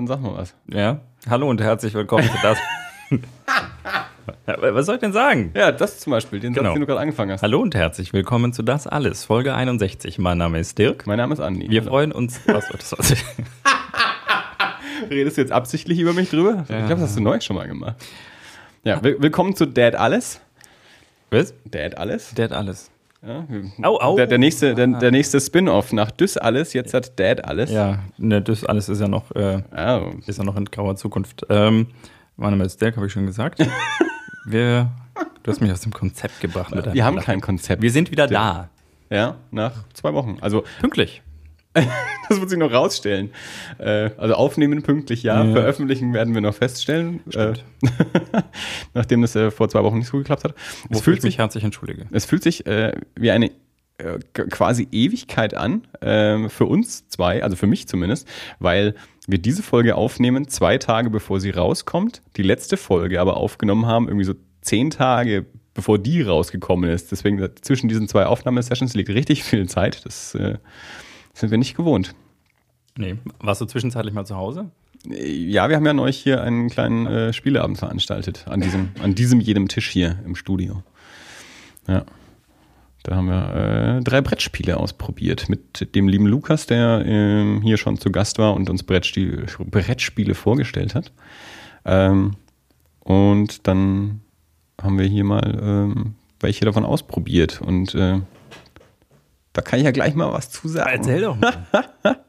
Ja, dann sag mal was. Ja, hallo und herzlich willkommen zu das. was soll ich denn sagen? Ja, das zum Beispiel, den Genau. Satz, den du gerade angefangen hast. Hallo und herzlich willkommen zu Das Alles, Folge 61. Mein Name ist Dirk. Mein Name ist Andi. Wir freuen uns. Was, das war, Redest du jetzt absichtlich über mich drüber? Ich glaube, das hast du neu schon mal gemacht. Ja, will, willkommen zu Dad Alles. was? Dad Alles. Hat alles. Ja, Au, au. Der, der nächste, der, der nächste Spin-off nach Düss Alles, jetzt hat Dad Alles. Ja, ne, das alles ist ja noch, äh, Oh. ist ja noch in grauer Zukunft. Ähm, mein Name ist Dirk, habe ich schon gesagt. Wir, du hast mich aus dem Konzept gebracht. Mit Wir haben Lachen. kein Konzept. Wir sind wieder da. Ja, nach zwei Wochen. Also, Pünktlich. das wird sich noch rausstellen. Äh, also aufnehmen pünktlich ja, Ja. veröffentlichen werden wir noch feststellen. Äh, nachdem das äh, vor zwei Wochen nicht so geklappt hat. Es Wofür fühlt sich, herzlich entschuldige. es fühlt sich äh, wie eine äh, quasi Ewigkeit an, ähm, für uns zwei, also für mich zumindest, weil wir diese Folge aufnehmen, zwei Tage bevor sie rauskommt, die letzte Folge aber aufgenommen haben, irgendwie so zehn Tage bevor die rausgekommen ist. Deswegen äh, zwischen diesen zwei Aufnahmesessions liegt richtig viel Zeit. Das sind wir nicht gewohnt. Nee. Warst du zwischenzeitlich mal zu Hause? Ja, wir haben ja neulich hier einen kleinen äh, Spieleabend veranstaltet, an diesem, an diesem jedem Tisch hier im Studio. Ja. Da haben wir äh, drei Brettspiele ausprobiert mit dem lieben Lukas, der ähm, hier schon zu Gast war und uns Brettspiele, Brettspiele vorgestellt hat. Ähm, und dann haben wir hier mal ähm, welche davon ausprobiert. Und äh, da kann ich ja gleich mal was zu sagen. doch mal.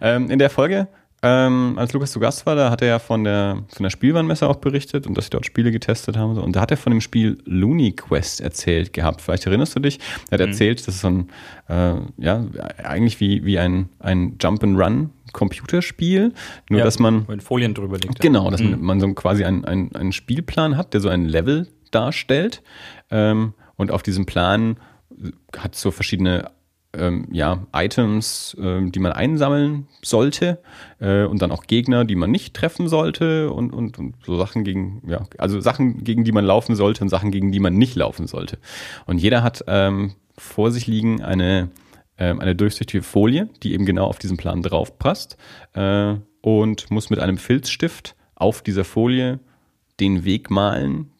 Ähm, in der Folge, ähm, als Lukas zu Gast war, da hat er ja von der, von der Spielwarenmesse auch berichtet und dass sie dort Spiele getestet haben. und So. Und da hat er von dem Spiel Looney Quest erzählt gehabt. Vielleicht erinnerst du dich? Er hat erzählt, das ist so ein, äh, ja, eigentlich wie, wie ein, ein Jump-and-Run Computerspiel, nur Ja, dass man in Folien drüber liegt. Genau, dass man, man so quasi einen, einen, einen Spielplan hat, der so ein Level darstellt. Ähm, und auf diesem Plan hat so verschiedene ähm, ja, Items, ähm, die man einsammeln sollte. Äh, und dann auch Gegner, die man nicht treffen sollte. Und, und, und so Sachen gegen, ja, also Sachen, gegen die man laufen sollte und Sachen, gegen die man nicht laufen sollte. Und jeder hat ähm, vor sich liegen eine ähm, eine durchsichtige Folie, die eben genau auf diesen Plan drauf passt äh, und muss mit einem Filzstift auf dieser Folie den Weg malen,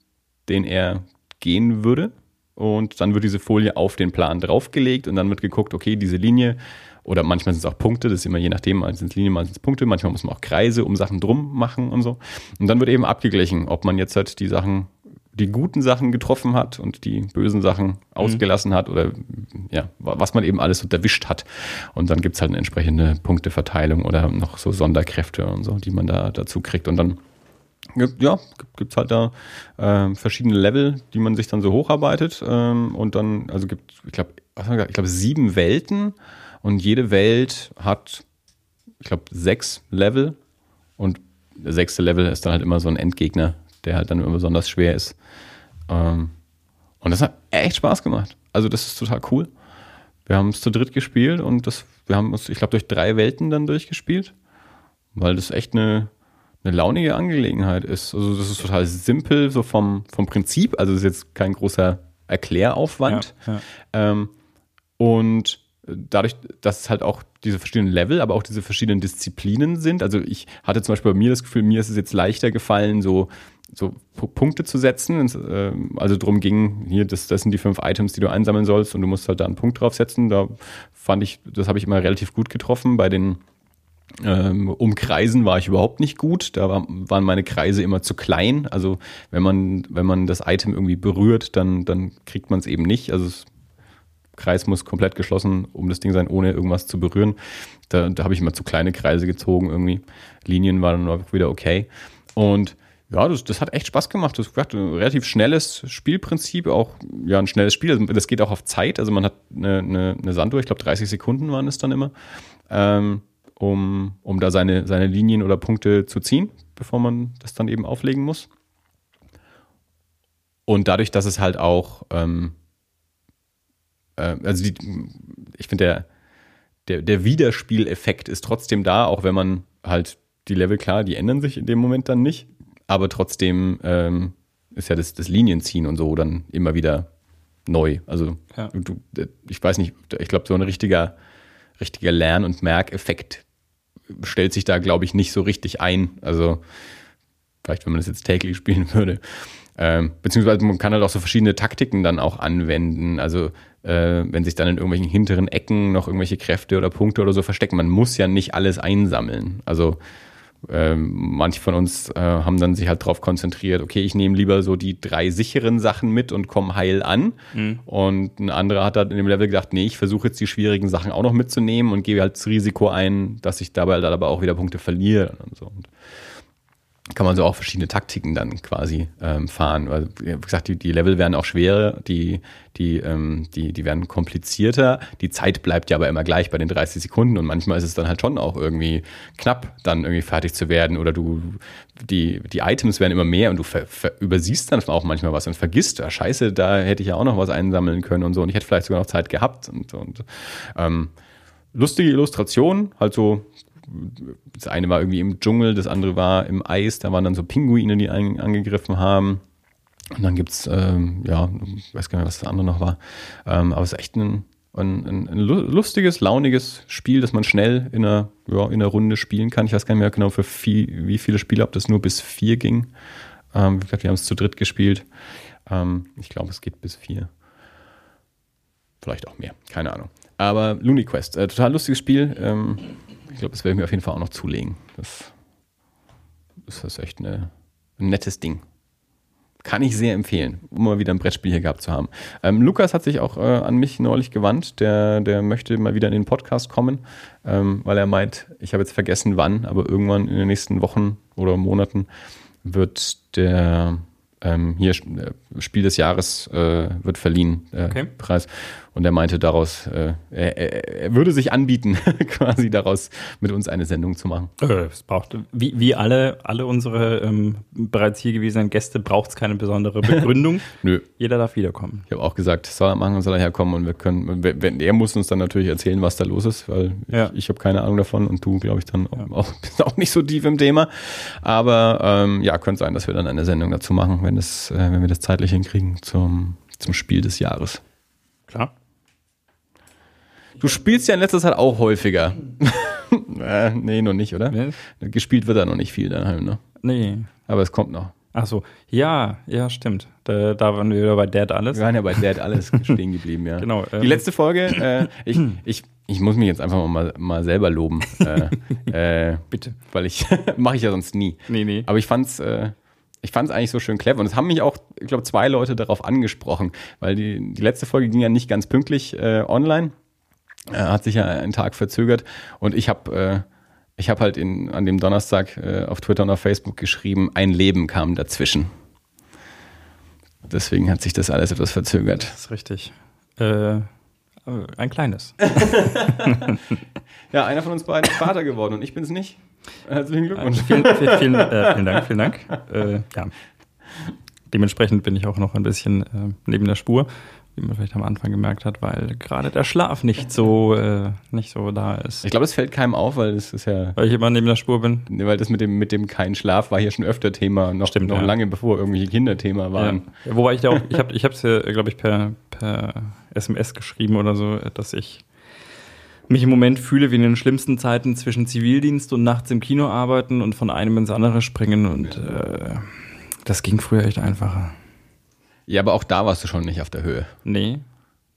den er gehen würde. Und dann wird diese Folie auf den Plan draufgelegt und dann wird geguckt, okay, diese Linie oder manchmal sind es auch Punkte, das ist immer je nachdem, mal sind es Linien, mal sind es Punkte, manchmal muss man auch Kreise um Sachen drum machen und so. Und dann wird eben abgeglichen, ob man jetzt halt die Sachen, die guten Sachen getroffen hat und die bösen Sachen ausgelassen hat oder ja, wa- was man eben alles so erwischt hat. Und dann gibt's halt eine entsprechende Punkteverteilung oder noch so Sonderkräfte und so, die man da dazu kriegt. Und dann ja, gibt es halt da ähm, verschiedene Level, die man sich dann so hocharbeiten. Ähm, und dann, also gibt, ich glaube, ich glaube, sieben Welten und jede Welt hat, ich glaube, sechs Level. Und der sechste Level ist dann halt immer so ein Endgegner, der halt dann immer besonders schwer ist. Ähm, und das hat echt Spaß gemacht. Also, das ist total cool. Wir haben es zu dritt gespielt und das, wir haben uns, ich glaube, durch drei Welten dann durchgespielt, weil das echt eine, eine launige Angelegenheit ist. Also das ist total simpel, so vom, vom Prinzip. Also es ist jetzt kein großer Erkläraufwand. Ja, ja. Ähm, und dadurch, dass es halt auch diese verschiedenen Level, aber auch diese verschiedenen Disziplinen sind. Also ich hatte zum Beispiel bei mir das Gefühl, mir ist es jetzt leichter gefallen, so, so Punkte zu setzen. Ähm, Also drum ging, hier, das, das sind die fünf Items, die du einsammeln sollst und du musst halt da einen Punkt draufsetzen. Da fand ich, das habe ich immer relativ gut getroffen. Bei den ähm, Umkreisen war ich überhaupt nicht gut. Da war, waren meine Kreise immer zu klein. Also wenn man, wenn man das Item irgendwie berührt, dann, dann kriegt man es eben nicht. Also es, Kreis muss komplett geschlossen um das Ding sein, ohne irgendwas zu berühren. Da, da habe ich immer zu kleine Kreise gezogen irgendwie. Linien waren dann auch wieder okay. Und ja, das, das hat echt Spaß gemacht. Das war ein relativ schnelles Spielprinzip, auch ja ein schnelles Spiel. Also das geht auch auf Zeit. Also man hat eine, eine, eine Sanduhr, ich glaube 30 Sekunden waren es dann immer. Ähm, um, um da seine, seine Linien oder Punkte zu ziehen, bevor man das dann eben auflegen muss. Und dadurch, dass es halt auch, ähm, äh, also die, ich finde, der, der, der Wiederspieleffekt ist trotzdem da, auch wenn man halt die Level, klar, die ändern sich in dem Moment dann nicht, aber trotzdem ähm, ist ja das, das Linienziehen und so dann immer wieder neu. Also Ja. du, ich weiß nicht, ich glaube, so ein richtiger, richtiger Lern- und Merkeffekt stellt sich da, glaube ich, nicht so richtig ein. Also vielleicht, wenn man das jetzt täglich spielen würde. Ähm, beziehungsweise man kann halt auch so verschiedene Taktiken dann auch anwenden. Also äh, wenn sich dann in irgendwelchen hinteren Ecken noch irgendwelche Kräfte oder Punkte oder so verstecken. Man muss ja nicht alles einsammeln. Also ähm, manche von uns äh, haben dann sich halt darauf konzentriert, okay, ich nehme lieber so die drei sicheren Sachen mit und komme heil an. Mhm. Und ein anderer hat dann in dem Level gedacht, nee, ich versuche jetzt die schwierigen Sachen auch noch mitzunehmen und gebe halt das Risiko ein, dass ich dabei halt aber auch wieder Punkte verliere und so. Und kann man so auch verschiedene Taktiken dann quasi ähm, fahren. Weil, wie gesagt, die, die Level werden auch schwerer, die, die, ähm, die, die werden komplizierter. Die Zeit bleibt ja aber immer gleich bei den 30 Sekunden und manchmal ist es dann halt schon auch irgendwie knapp, dann irgendwie fertig zu werden. Oder du, die, die Items werden immer mehr und du ver, ver, übersiehst dann auch manchmal was und vergisst, ah, scheiße, da hätte ich ja auch noch was einsammeln können und so. Und ich hätte vielleicht sogar noch Zeit gehabt. Und, und ähm, lustige Illustration, halt so das eine war irgendwie im Dschungel, das andere war im Eis, da waren dann so Pinguine, die einen angegriffen haben. Und dann gibt es, ähm, ja, ich weiß gar nicht, was das andere noch war. Ähm, aber es ist echt ein, ein, ein, lustiges, launiges Spiel, das man schnell in einer, ja, in einer Runde spielen kann. Ich weiß gar nicht mehr genau, für viel, wie viele Spiele, ob das nur bis vier ging. Ähm, wie gesagt, wir haben es zu dritt gespielt. Ähm, ich glaube, es geht bis vier. Vielleicht auch mehr, keine Ahnung. Aber Looney Quest, äh, total lustiges Spiel. Ähm, ich glaube, das werde ich mir auf jeden Fall auch noch zulegen. Das, das ist echt eine, ein nettes Ding. Kann ich sehr empfehlen, um mal wieder ein Brettspiel hier gehabt zu haben. Ähm, Lukas hat sich auch äh, an mich neulich gewandt. Der, der möchte mal wieder in den Podcast kommen, ähm, weil er meint, ich habe jetzt vergessen wann, aber irgendwann in den nächsten Wochen oder Monaten wird der ähm, hier äh, Spiel des Jahres äh, wird verliehen, äh, okay. Preis. Und er meinte daraus, äh, er, er, würde sich anbieten, quasi daraus mit uns eine Sendung zu machen. Äh, es braucht, wie, wie alle, alle unsere ähm, bereits hier gewesenen Gäste, braucht es keine besondere Begründung. Nö. Jeder darf wiederkommen. Ich habe auch gesagt, soll er machen, soll er herkommen und wir können, wenn, er muss uns dann natürlich erzählen, was da los ist, weil ja. ich, ich habe keine Ahnung davon und du, glaube ich, dann ja. auch, bist auch nicht so tief im Thema. Aber ähm, ja, könnte sein, dass wir dann eine Sendung dazu machen, wenn, das, äh, wenn wir das zeitlich hinkriegen zum, zum Spiel des Jahres. Klar. Du spielst ja in letzter Zeit auch häufiger. äh, nee, noch nicht, oder? Nee. Gespielt wird da noch nicht viel daheim, ne? Nee. Aber es kommt noch. Ach so, ja, ja, stimmt. Da, da waren wir wieder bei Dead Alles. Wir waren ja bei Dead Alles stehen geblieben, ja. Genau. Ähm. Die letzte Folge, äh, ich, ich, ich muss mich jetzt einfach mal, mal selber loben. äh, äh, Bitte. Weil ich, mache ich ja sonst nie. Nee, nee. Aber ich fand's, äh, ich fand es eigentlich so schön clever. Und es haben mich auch, ich glaube, zwei Leute darauf angesprochen, weil die, die letzte Folge ging ja nicht ganz pünktlich äh, online. Äh, hat sich ja einen Tag verzögert. Und ich habe äh, ich hab halt in, an dem Donnerstag äh, auf Twitter und auf Facebook geschrieben, ein Leben kam dazwischen. Deswegen hat sich das alles etwas verzögert. Das ist richtig. Äh, ein kleines. ja, einer von uns beiden ist Vater geworden und ich bin es nicht. Herzlichen Glückwunsch. vielen, vielen, vielen, äh, vielen, Dank, vielen Dank. Äh, ja. Dementsprechend bin ich auch noch ein bisschen äh, neben der Spur wie man vielleicht am Anfang gemerkt hat, weil gerade der Schlaf nicht so, äh, nicht so da ist. Ich glaube, es fällt keinem auf, weil das ist ja. Weil ich immer neben der Spur bin. Weil das mit dem, mit dem keinen Schlaf war hier schon öfter Thema, noch, Stimmt, noch ja. lange bevor irgendwelche Kinder Thema waren. Ja. Wobei ich ja auch, ich habe es ja, glaube ich, per, per SMS geschrieben oder so, dass ich mich im Moment fühle wie in den schlimmsten Zeiten zwischen Zivildienst und nachts im Kino arbeiten und von einem ins andere springen und äh, das ging früher echt einfacher. Ja, aber auch da warst du schon nicht auf der Höhe. Nee,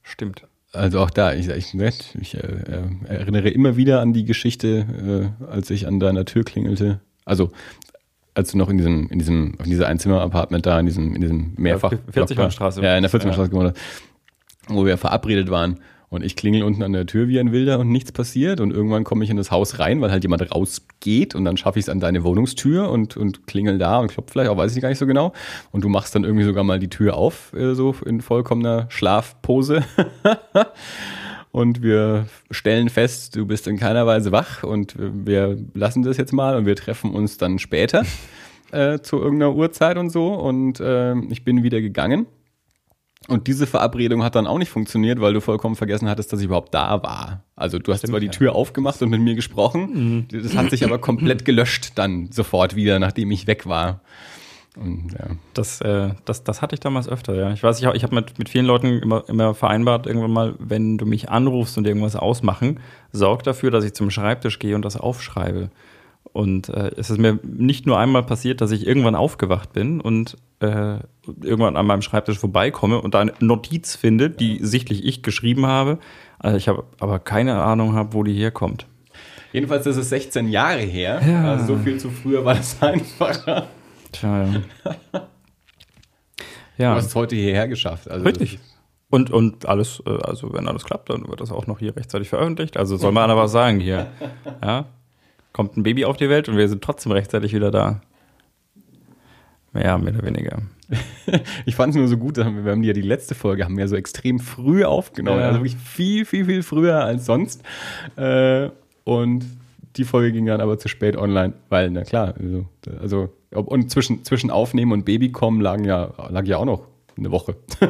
stimmt. Also auch da, ich, ich, ich äh, äh, erinnere immer wieder an die Geschichte, äh, als ich an deiner Tür klingelte. Also als du noch in diesem, in diesem, in dieser Einzimmer-Apartment da, in diesem, in diesem Mehrfach. Ja, 40 Straße. Ja, in der 40 Straße gewohnt wo wir verabredet waren und ich klingel unten an der Tür wie ein Wilder und nichts passiert. Und irgendwann komme ich in das Haus rein, weil halt jemand rausgeht. Und dann schaffe ich es an deine Wohnungstür und, und klingel da und klopfe vielleicht auch, weiß ich gar nicht so genau. Und du machst dann irgendwie sogar mal die Tür auf, äh, so in vollkommener Schlafpose. und wir stellen fest, du bist in keiner Weise wach und wir lassen das jetzt mal und wir treffen uns dann später äh, zu irgendeiner Uhrzeit und so. Und äh, ich bin wieder gegangen und diese Verabredung hat dann auch nicht funktioniert, weil du vollkommen vergessen hattest, dass ich überhaupt da war. Also du hast Stimmt, zwar die Tür aufgemacht und mit mir gesprochen, mhm. das hat sich aber komplett gelöscht dann sofort wieder, nachdem ich weg war. Und, ja. Das, äh, das, das hatte ich damals öfter, ja. Ich weiß, ich, ich habe mit, mit vielen Leuten immer, immer vereinbart, irgendwann mal, wenn du mich anrufst und irgendwas ausmachen, sorg dafür, dass ich zum Schreibtisch gehe und das aufschreibe. Und äh, es ist mir nicht nur einmal passiert, dass ich irgendwann aufgewacht bin und äh, irgendwann an meinem Schreibtisch vorbeikomme und da eine Notiz finde, die sichtlich ich geschrieben habe. Also ich habe aber keine Ahnung habe, wo die herkommt. Jedenfalls ist es 16 Jahre her. Ja. Also so viel zu früher war das einfacher. Tja, ja. Du ja. hast es heute hierher geschafft. Also Richtig. Und, und alles, äh, also wenn alles klappt, dann wird das auch noch hier rechtzeitig veröffentlicht. Also soll man aber sagen hier. Ja, kommt ein Baby auf die Welt und wir sind trotzdem rechtzeitig wieder da. Ja, mehr oder weniger. Ich fand es nur so gut, wir haben ja die letzte Folge haben wir so extrem früh aufgenommen, Ja. also wirklich viel, viel, viel früher als sonst. Äh, und die Folge ging dann aber zu spät online, weil, na klar, also, also ob- und zwischen, zwischen Aufnehmen und Babykommen lagen ja, lag ja auch noch eine Woche.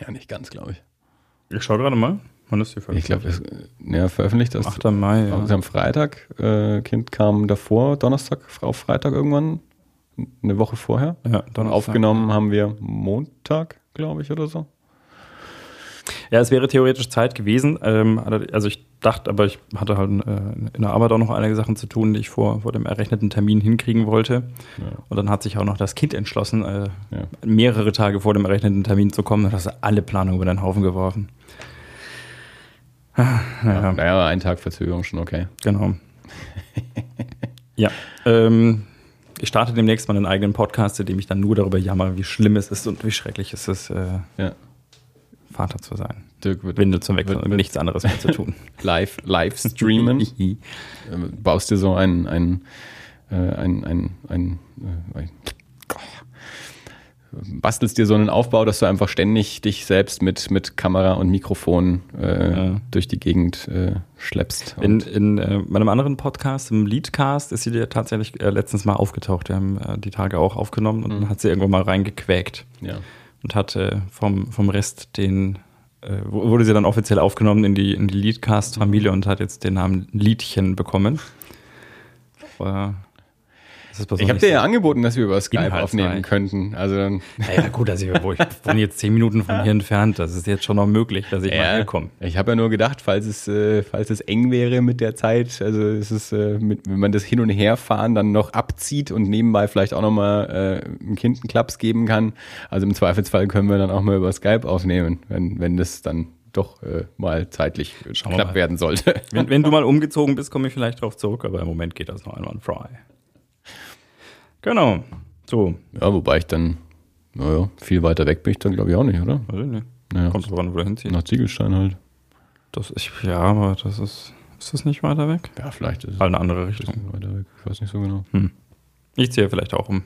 ja, nicht ganz, glaube ich. Ich schau gerade mal. Wann ist die Ich glaube, es äh, ja, veröffentlicht das 8. Mai. Ja. am Freitag. Äh, kind kam davor, Donnerstag auf Freitag irgendwann, eine Woche vorher. ja, Dann Donnerstag. aufgenommen haben wir Montag, glaube ich, oder so. Ja, es wäre theoretisch Zeit gewesen. Ähm, also ich dachte, aber ich hatte halt äh, in der Arbeit auch noch einige Sachen zu tun, die ich vor, vor dem errechneten Termin hinkriegen wollte. Ja. Und dann hat sich auch noch das Kind entschlossen, äh, Ja. mehrere Tage vor dem errechneten Termin zu kommen. Und das hat alle Planungen über den Haufen geworfen. Ah, naja. Naja, ein Tag Verzögerung schon okay. Genau. ja. Ähm, ich starte demnächst mal einen eigenen Podcast, in dem ich dann nur darüber jammer, wie schlimm es ist und wie schrecklich es ist, äh, Ja. Vater zu sein. Dirk wird Windel zu wechseln wird- und nichts anderes mehr zu tun. live, live streamen. Ähm, baust dir so ein, ein, äh, ein, ein, ein, äh, ein bastelst dir so einen Aufbau, dass du einfach ständig dich selbst mit, mit Kamera und Mikrofon äh, Ja. durch die Gegend äh, schleppst. In, in äh, meinem anderen Podcast, im Leadcast, ist sie dir tatsächlich äh, letztens mal aufgetaucht. Wir haben äh, die Tage auch aufgenommen und dann hat sie irgendwann mal reingequäkt ja. und hat äh, vom, vom Rest den, wurde sie dann offiziell aufgenommen in die, in die Leadcast-Familie und hat jetzt den Namen Liedchen bekommen. Ist Ich habe dir ja angeboten, dass wir über Skype aufnehmen könnten. Also dann, Ja, gut, also wo ich wohne jetzt zehn Minuten von hier entfernt. Das ist jetzt schon noch möglich, dass ich mal herkomme. Ich habe ja nur gedacht, falls es, äh, falls es eng wäre mit der Zeit, also es ist, äh, mit, wenn man das Hin- und Herfahren dann noch abzieht und nebenbei vielleicht auch nochmal äh, einem Kind einen Klaps geben kann. Also im Zweifelsfall können wir dann auch mal über Skype aufnehmen, wenn, wenn das dann doch äh, mal zeitlich wir knapp mal. werden sollte. Wenn, wenn du mal umgezogen bist, komme ich vielleicht drauf zurück, aber im Moment geht das noch einwandfrei. Genau. So. Ja, wobei ich dann, naja, viel weiter weg bin ich dann glaube ich auch nicht, oder? Also, ne. Naja, Kommt drauf an, wo du hinziehst. nach Ziegelstein halt. Das ist, ja, aber das ist. Ist das nicht weiter weg? Ja, vielleicht ist es Halt eine andere Richtung. weiter weg. Ich weiß nicht so genau. Ich ziehe vielleicht auch um.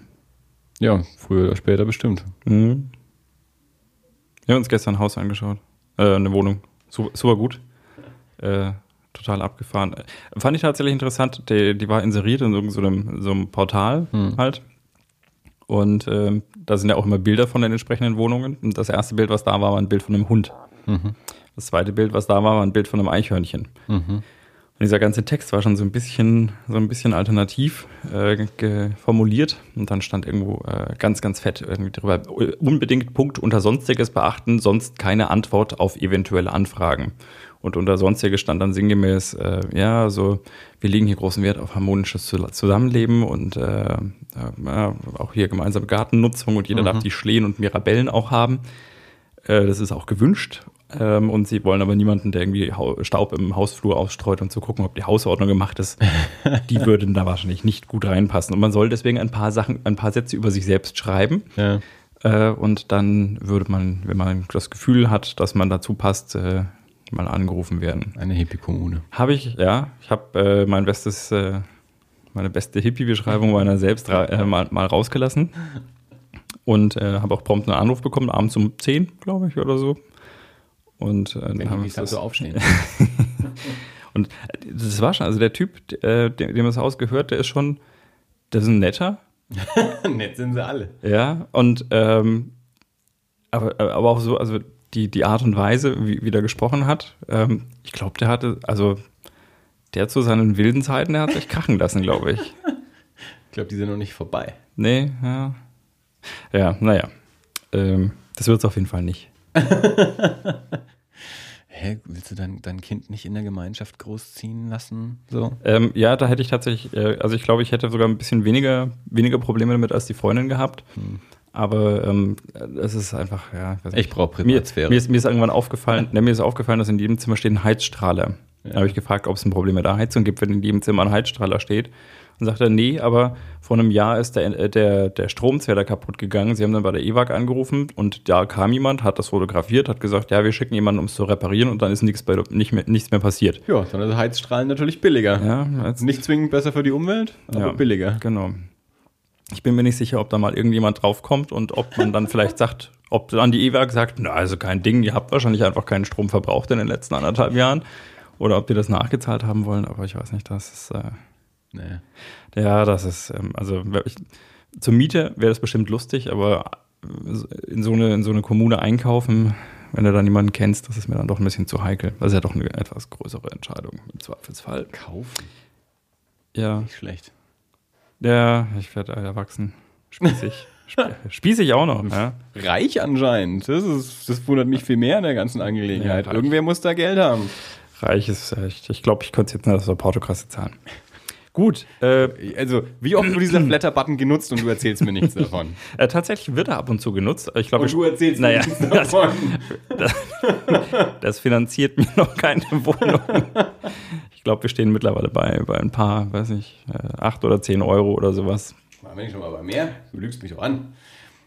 Ja, früher oder später bestimmt. Mhm. Wir haben uns gestern ein Haus angeschaut. Äh, eine Wohnung. Super, super gut. Äh, total abgefahren. Äh, Fand ich tatsächlich interessant. Die, die war inseriert in so einem, so einem Portal halt. Und ähm, da sind ja auch immer Bilder von den entsprechenden Wohnungen. Und das erste Bild, was da war, war ein Bild von einem Hund. Das zweite Bild, was da war, war ein Bild von einem Eichhörnchen. Und dieser ganze Text war schon so ein bisschen, so ein bisschen alternativ äh, formuliert. Und dann stand irgendwo äh, ganz, ganz fett irgendwie drüber, unbedingt Punkt unter Sonstiges beachten, sonst keine Antwort auf eventuelle Anfragen. Und unter Sonstiges stand dann sinngemäß, äh, ja, also wir legen hier großen Wert auf harmonisches Zu- Zusammenleben und äh, äh, ja, auch hier gemeinsame Gartennutzung und jeder darf die Schleen und Mirabellen auch haben. Äh, das ist auch gewünscht. Ähm, und sie wollen aber niemanden, der irgendwie Staub im Hausflur ausstreut und zu gucken, ob die Hausordnung gemacht ist. die würden da wahrscheinlich nicht gut reinpassen. Und man soll deswegen ein paar Sachen, ein paar Sätze über sich selbst schreiben. Ja. Äh, und dann würde man, wenn man das Gefühl hat, dass man dazu passt, äh, mal angerufen werden. Eine Hippie-Kommune. Habe ich, ja. Ich habe äh, mein bestes, äh, meine beste Hippie-Beschreibung meiner selbst äh, mal, mal rausgelassen. Und äh, habe auch prompt einen Anruf bekommen, abends um 10, glaube ich, oder so. Und äh, dann Wenn haben die wir dann das, so aufstehen. und äh, das war schon, also der Typ, äh, dem, dem das Haus gehört, der ist schon, der ist ein netter, Nett sind sie alle. ja, und ähm, aber, aber auch so, also die, die Art und Weise, wie, wie der gesprochen hat, ähm, ich glaube, der hatte, also der zu seinen wilden Zeiten, der hat sich krachen lassen, glaube ich. glaube, die sind noch nicht vorbei. Nee, ja. Ja, naja. Ähm, das wird es auf jeden Fall nicht. Hä, willst du dein, dein Kind nicht in der Gemeinschaft großziehen lassen? So? Ähm, ja, da hätte ich tatsächlich, äh, also ich glaube, ich hätte sogar ein bisschen weniger, weniger Probleme damit als die Freundin gehabt. Hm. Aber ähm, es ist einfach, ja, ich weiß Ich brauche mir, Privatsphäre. mir, ist, mir ist irgendwann aufgefallen, ne, mir ist aufgefallen, dass in jedem Zimmer steht ein Heizstrahler. Da habe ich gefragt, ob es ein Problem mit der Heizung gibt, wenn in jedem Zimmer ein Heizstrahler steht. Und sagt er, nee, aber vor einem Jahr ist der, äh, der, der Stromzähler kaputt gegangen. Sie haben dann bei der EWAG angerufen und da kam jemand, hat das fotografiert, hat gesagt, ja, wir schicken jemanden, um es zu reparieren und dann ist nichts, bei, nicht mehr, nichts mehr passiert. ja, dann ist Heizstrahlen natürlich billiger. Ja, Nicht zwingend besser für die Umwelt, aber Ja. billiger. Genau. Ich bin mir nicht sicher, ob da mal irgendjemand draufkommt und ob man dann vielleicht sagt, ob dann die EWAG sagt, na, also kein Ding, ihr habt wahrscheinlich einfach keinen Strom verbraucht in den letzten anderthalb Jahren. Oder ob die das nachgezahlt haben wollen, aber ich weiß nicht, das ist, äh, Nee. ja, das ist, ähm, also ich, zur Miete wäre das bestimmt lustig, aber äh, in so, eine, in so eine Kommune einkaufen, wenn du dann jemanden kennst, das ist mir dann doch ein bisschen zu heikel. Das ist ja doch eine etwas größere Entscheidung im Zweifelsfall. Kaufen, Ja. nicht schlecht. Ja, ich werde erwachsen. Spießig. Spie- Spießig auch noch, ja. Reich anscheinend. Das, ist, das wundert mich viel mehr in der ganzen Angelegenheit. Ja. Irgendwer muss da Geld haben. Reich ist echt. Ich glaube, ich könnte jetzt nicht aus der Portokasse zahlen. Gut, äh, Also, wie oft wird dieser Flatter-Button genutzt und du erzählst mir nichts davon? äh, tatsächlich wird er ab und zu genutzt. Ich glaube, Und du erzählst naja, mir nichts davon. das finanziert mir noch keine Wohnung. Ich glaube, wir stehen mittlerweile bei, bei ein paar, weiß nicht, äh, acht oder zehn Euro oder sowas War ich schon mal bei mehr? Du lügst mich doch an.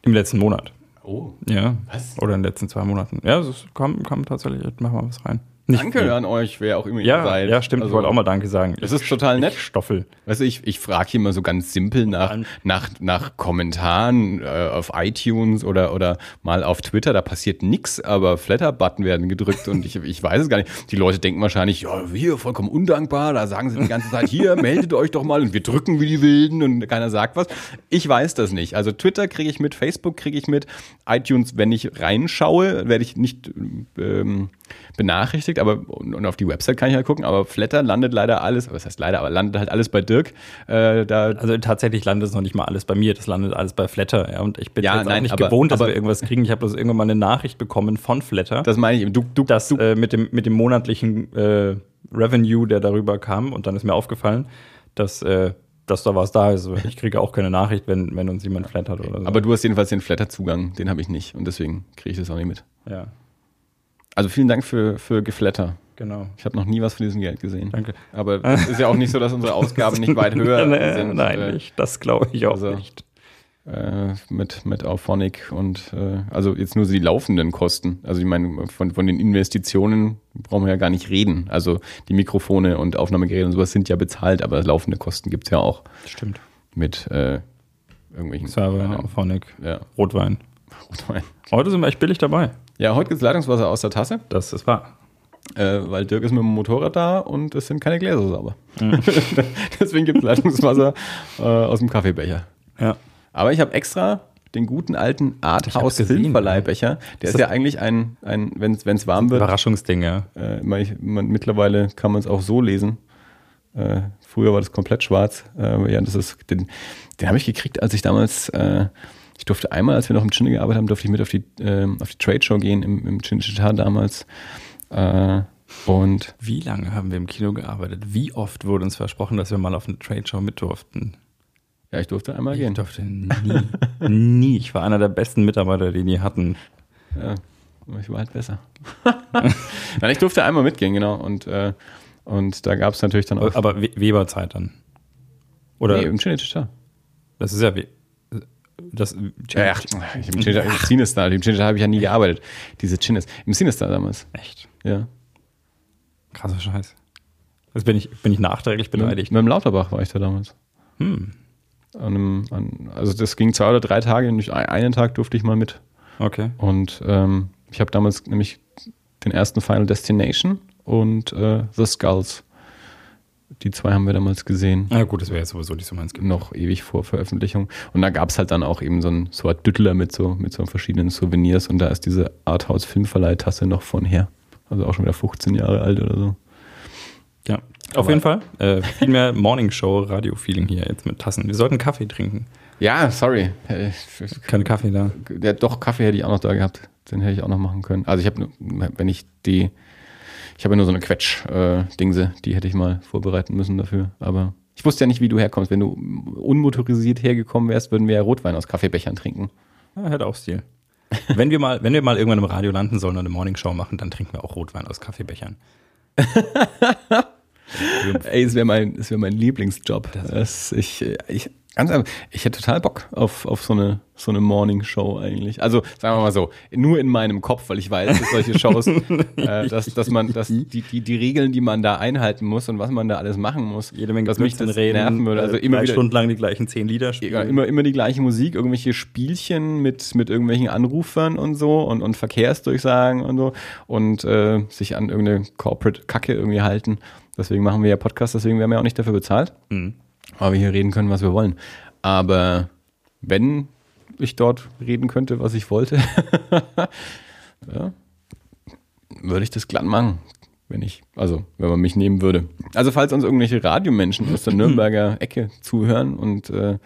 im letzten Monat. Oh, Ja. Was? Oder in den letzten zwei Monaten. Ja, es kam, kam tatsächlich, mach mal was rein. Nicht danke viel. an euch, wer auch immer ihr Ja, seid. ja, stimmt. Also, ich wollte auch mal Danke sagen. Das ist total nett. Ich Stoffel. Weißt du, ich, ich frage hier mal so ganz simpel nach, nach, nach Kommentaren äh, auf iTunes oder, oder mal auf Twitter. Da passiert nix, aber Flatter-Button werden gedrückt und ich, ich weiß es gar nicht. Die Leute denken wahrscheinlich, ja, wir vollkommen undankbar. Da sagen sie die ganze Zeit, hier, meldet euch doch mal und wir drücken wie die Wilden und keiner sagt was. Ich weiß das nicht. Also Twitter kriege ich mit, Facebook kriege ich mit, iTunes, wenn ich reinschaue, werde ich nicht ähm, benachrichtigt, aber und, auf die Website kann ich halt gucken, aber Flatter landet leider alles, was heißt leider, aber landet halt alles bei Dirk. Äh, da, Also tatsächlich landet es noch nicht mal alles bei mir, das landet alles bei Flatter. Ja, und ich bin Ja, jetzt auch nein, nicht aber- gewohnt, dass aber- wir irgendwas kriegen. Ich habe bloß irgendwann mal eine Nachricht bekommen von Flatter, das meine ich eben. Du, du, dass du, äh, mit, dem, mit dem monatlichen äh, Revenue, der darüber kam, und dann ist mir aufgefallen, dass, äh, dass da was da ist. Also Ich kriege auch keine Nachricht, wenn, wenn uns jemand flattert oder so. aber du hast jedenfalls den Flatter-Zugang, den habe ich nicht und deswegen kriege ich das auch nicht mit. ja, Also vielen Dank für, für Geflatter. genau. Ich habe noch nie was von diesem Geld gesehen. Danke. Aber es ist ja auch nicht so, dass unsere Ausgaben nicht weit höher Nee, sind. nein, äh, nicht. Das glaube ich auch also- nicht. äh, mit, mit Auphonic und äh, also jetzt nur so die laufenden Kosten. Also ich meine, von, von den Investitionen brauchen wir ja gar nicht reden. Also die Mikrofone und Aufnahmegeräte und sowas sind ja bezahlt, aber laufende Kosten gibt's ja auch Stimmt. mit äh, irgendwelchen Server, Auphonic, ja, Rotwein. Rotwein. Heute sind wir echt billig dabei. Ja, heute gibt's Leitungswasser aus der Tasse, Das ist wahr. äh, weil Dirk ist mit dem Motorrad da und es sind keine Gläser sauber. Deswegen gibt's Leitungswasser äh, aus dem Kaffeebecher. Ja. Aber ich habe extra den guten alten Arthouse Filmverleihbecher. Der ist, das- ja eigentlich ein, ein wenn es warm wird, Überraschungsding, ja. äh, man, man, mittlerweile kann man es auch so lesen. Äh, früher war das komplett schwarz. Äh, ja, das ist, den den habe ich gekriegt, als ich damals, äh, ich durfte einmal, als wir noch im Chinne gearbeitet haben, durfte ich mit auf die, äh, auf die Trade Show gehen im, im Chinchita damals. Äh, und Wie lange haben wir im Kino gearbeitet? Wie oft wurde uns versprochen, dass wir mal auf eine Trade Show mit durften? ja, ich durfte einmal Ich gehen. durfte nie. nie. Ich war einer der besten Mitarbeiter, die die hatten. Ja, ich war halt besser. Nein, ich durfte einmal mitgehen, genau. Und, äh, und da gab es natürlich dann auch. Aber We- Weber-Zeit dann. Oder nee, im Chinchita. das ist ja das Ja, ach, ich im Chinchita, im Chinchita habe ich ja nie gearbeitet. Diese Chines. Im Cinestar damals. echt Ja. krasser Scheiß. Jetzt bin ich, bin ich nachträglich beleidigt. Mit dem Lauterbach war ich da damals. Hm. An einem, an, also das ging zwei oder drei Tage, nicht ein- einen Tag durfte ich mal mit. Okay. Und ähm, ich habe damals nämlich den ersten Final Destination und äh, The Skulls. Die zwei haben wir damals gesehen. Na gut, das wäre jetzt sowieso nicht so meins. noch ewig vor Veröffentlichung. Und da gab es halt dann auch eben so ein so ein Düttler mit so, mit so verschiedenen Souvenirs und da ist diese Arthouse Filmverleihtasse noch von her. Also auch schon wieder 15 Jahre alt oder so. Ja. Auf jeden Fall. Äh, viel mehr Morning Show Radio-Feeling hier jetzt mit Tassen. Wir sollten Kaffee trinken. Ja, sorry. Äh, Kein Kaffee da. Ja, doch, Kaffee hätte ich auch noch da gehabt. Den hätte ich auch noch machen können. Also ich habe, wenn ich die, ich habe ja nur so eine Quetsch-Dingse, die hätte ich mal vorbereiten müssen dafür. Aber ich wusste ja nicht, wie du herkommst. Wenn du unmotorisiert hergekommen wärst, würden wir ja Rotwein aus Kaffeebechern trinken. Ja, hätte auch Stil. wenn, wir mal, wenn wir mal irgendwann im Radio landen sollen und eine Morningshow machen, dann trinken wir auch Rotwein aus Kaffeebechern. Ey, es wäre mein, es wär mein Lieblingsjob. Das, ich, ich, ganz einfach, ich hätte total Bock auf, auf so eine, so eine Morning-Show eigentlich. Also, sagen wir mal so, nur in meinem Kopf, weil ich weiß, dass solche Shows, äh, dass, dass man, dass die, die, die Regeln, die man da einhalten muss und was man da alles machen muss, Jede Menge dass mich das Blödsinn nerven würde. Also äh, immer drei wieder, Stunden lang die gleichen zehn Lieder spielen. ja, immer, immer die gleiche Musik, irgendwelche Spielchen mit, mit irgendwelchen Anrufern und so und, und Verkehrsdurchsagen und so und äh, sich an irgendeine Corporate-Kacke irgendwie halten. Deswegen machen wir ja Podcasts, deswegen werden wir auch nicht dafür bezahlt. Mhm. Aber wir hier reden können, was wir wollen. Aber wenn ich dort reden könnte, was ich wollte, ja, würde ich das glatt machen. Wenn ich, also, wenn man mich nehmen würde. Also, falls uns irgendwelche Radiomenschen aus der Nürnberger Ecke zuhören und äh,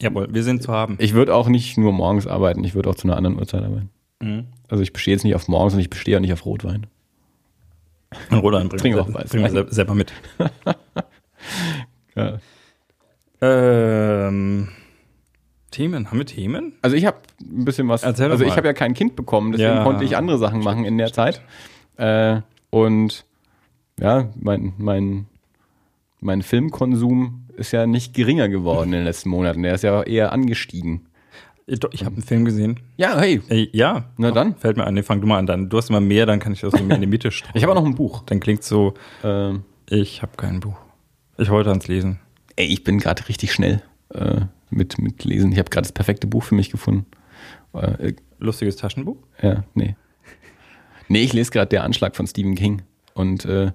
Jawohl, wir sind zu haben. ich würde auch nicht nur morgens arbeiten, ich würde auch zu einer anderen Uhrzeit arbeiten. Mhm. Also, ich bestehe jetzt nicht auf morgens und ich bestehe auch nicht auf Rotwein. Und weiß. bringen wir sel- selber mit. Ja. Ähm, Themen, haben wir Themen? Also ich habe ein bisschen was. Erzähl doch also ich habe ja kein Kind bekommen, deswegen Ja. konnte ich andere Sachen machen in der Zeit. Äh, und ja, mein, mein, mein Filmkonsum ist ja nicht geringer geworden in den letzten Monaten. Der ist ja eher angestiegen. Ich, habe einen Film gesehen. Ja, hey, Ey, ja. Na dann. Fällt mir ein, nee, fang du mal an. Dann, du hast immer mehr, dann kann ich das in die Mitte streuen. ich habe auch noch ein Buch. Dann klingt so, Ähm, ich habe kein Buch. Ich wollte ans Lesen. Ey, ich bin gerade richtig schnell äh, mit, mit Lesen. Ich habe gerade das perfekte Buch für mich gefunden. Äh, Lustiges Taschenbuch? Ja, nee. Nee, ich lese gerade Der Anschlag von Stephen King. Und äh,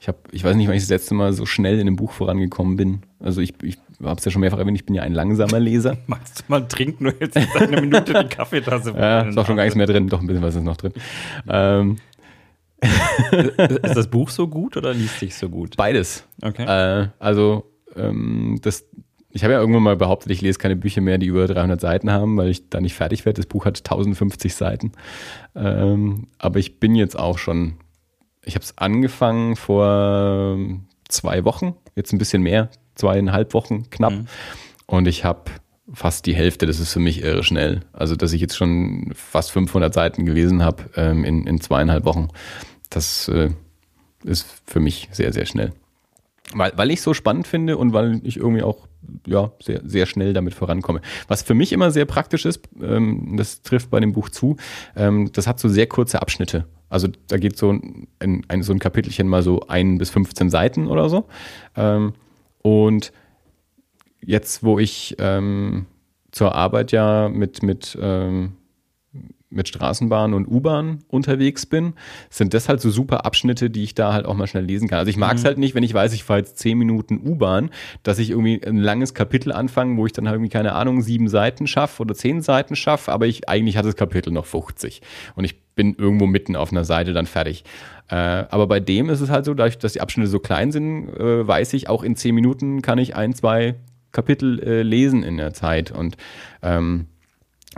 ich habe, ich weiß nicht, wann ich das letzte Mal so schnell in einem Buch vorangekommen bin. Also ich, ich habe es ja schon mehrfach erwähnt, ich bin ja ein langsamer Leser. Magst du mal trinken? Hältst jetzt eine Minute die Kaffeetasse. Ja, ist auch schon gar nichts mehr drin. Doch, ein bisschen was ist noch drin. Ähm, Ist das Buch so gut oder liest sich so gut? beides. Okay. Äh, also ähm, das, ich habe ja irgendwann mal behauptet, ich lese keine Bücher mehr, die über 300 Seiten haben, weil ich da nicht fertig werde. Das Buch hat 1050 Seiten. Ähm, aber ich bin jetzt auch schon, ich habe es angefangen vor ähm, zwei Wochen, jetzt ein bisschen mehr, zweieinhalb Wochen knapp. Mhm. Und ich habe fast die Hälfte, das ist für mich irre schnell. Also, dass ich jetzt schon fast 500 Seiten gelesen habe ähm, in, in zweieinhalb Wochen, das äh, ist für mich sehr, sehr schnell. Weil, weil ich so spannend finde und weil ich irgendwie auch ja, sehr, sehr schnell damit vorankomme. Was für mich immer sehr praktisch ist, ähm, das trifft bei dem Buch zu, ähm, das hat so sehr kurze Abschnitte. Also da geht so ein, ein, so ein Kapitelchen mal so ein bis 15 Seiten oder so. Ähm, und jetzt, wo ich ähm, zur Arbeit ja mit, mit, ähm, mit Straßenbahn und U-Bahn unterwegs bin, sind das halt so super Abschnitte, die ich da halt auch mal schnell lesen kann. Also ich mag es halt nicht, wenn ich weiß, ich fahre jetzt zehn Minuten U-Bahn, dass ich irgendwie ein langes Kapitel anfange, wo ich dann halt irgendwie, keine Ahnung, sieben Seiten schaffe oder zehn Seiten schaffe, aber ich eigentlich hat das Kapitel noch 50 und ich bin irgendwo mitten auf einer Seite dann fertig. Äh, aber bei dem ist es halt so, dadurch, dass die Abschnitte so klein sind, äh, weiß ich, auch in zehn Minuten kann ich ein, zwei Kapitel äh, lesen in der Zeit und ähm,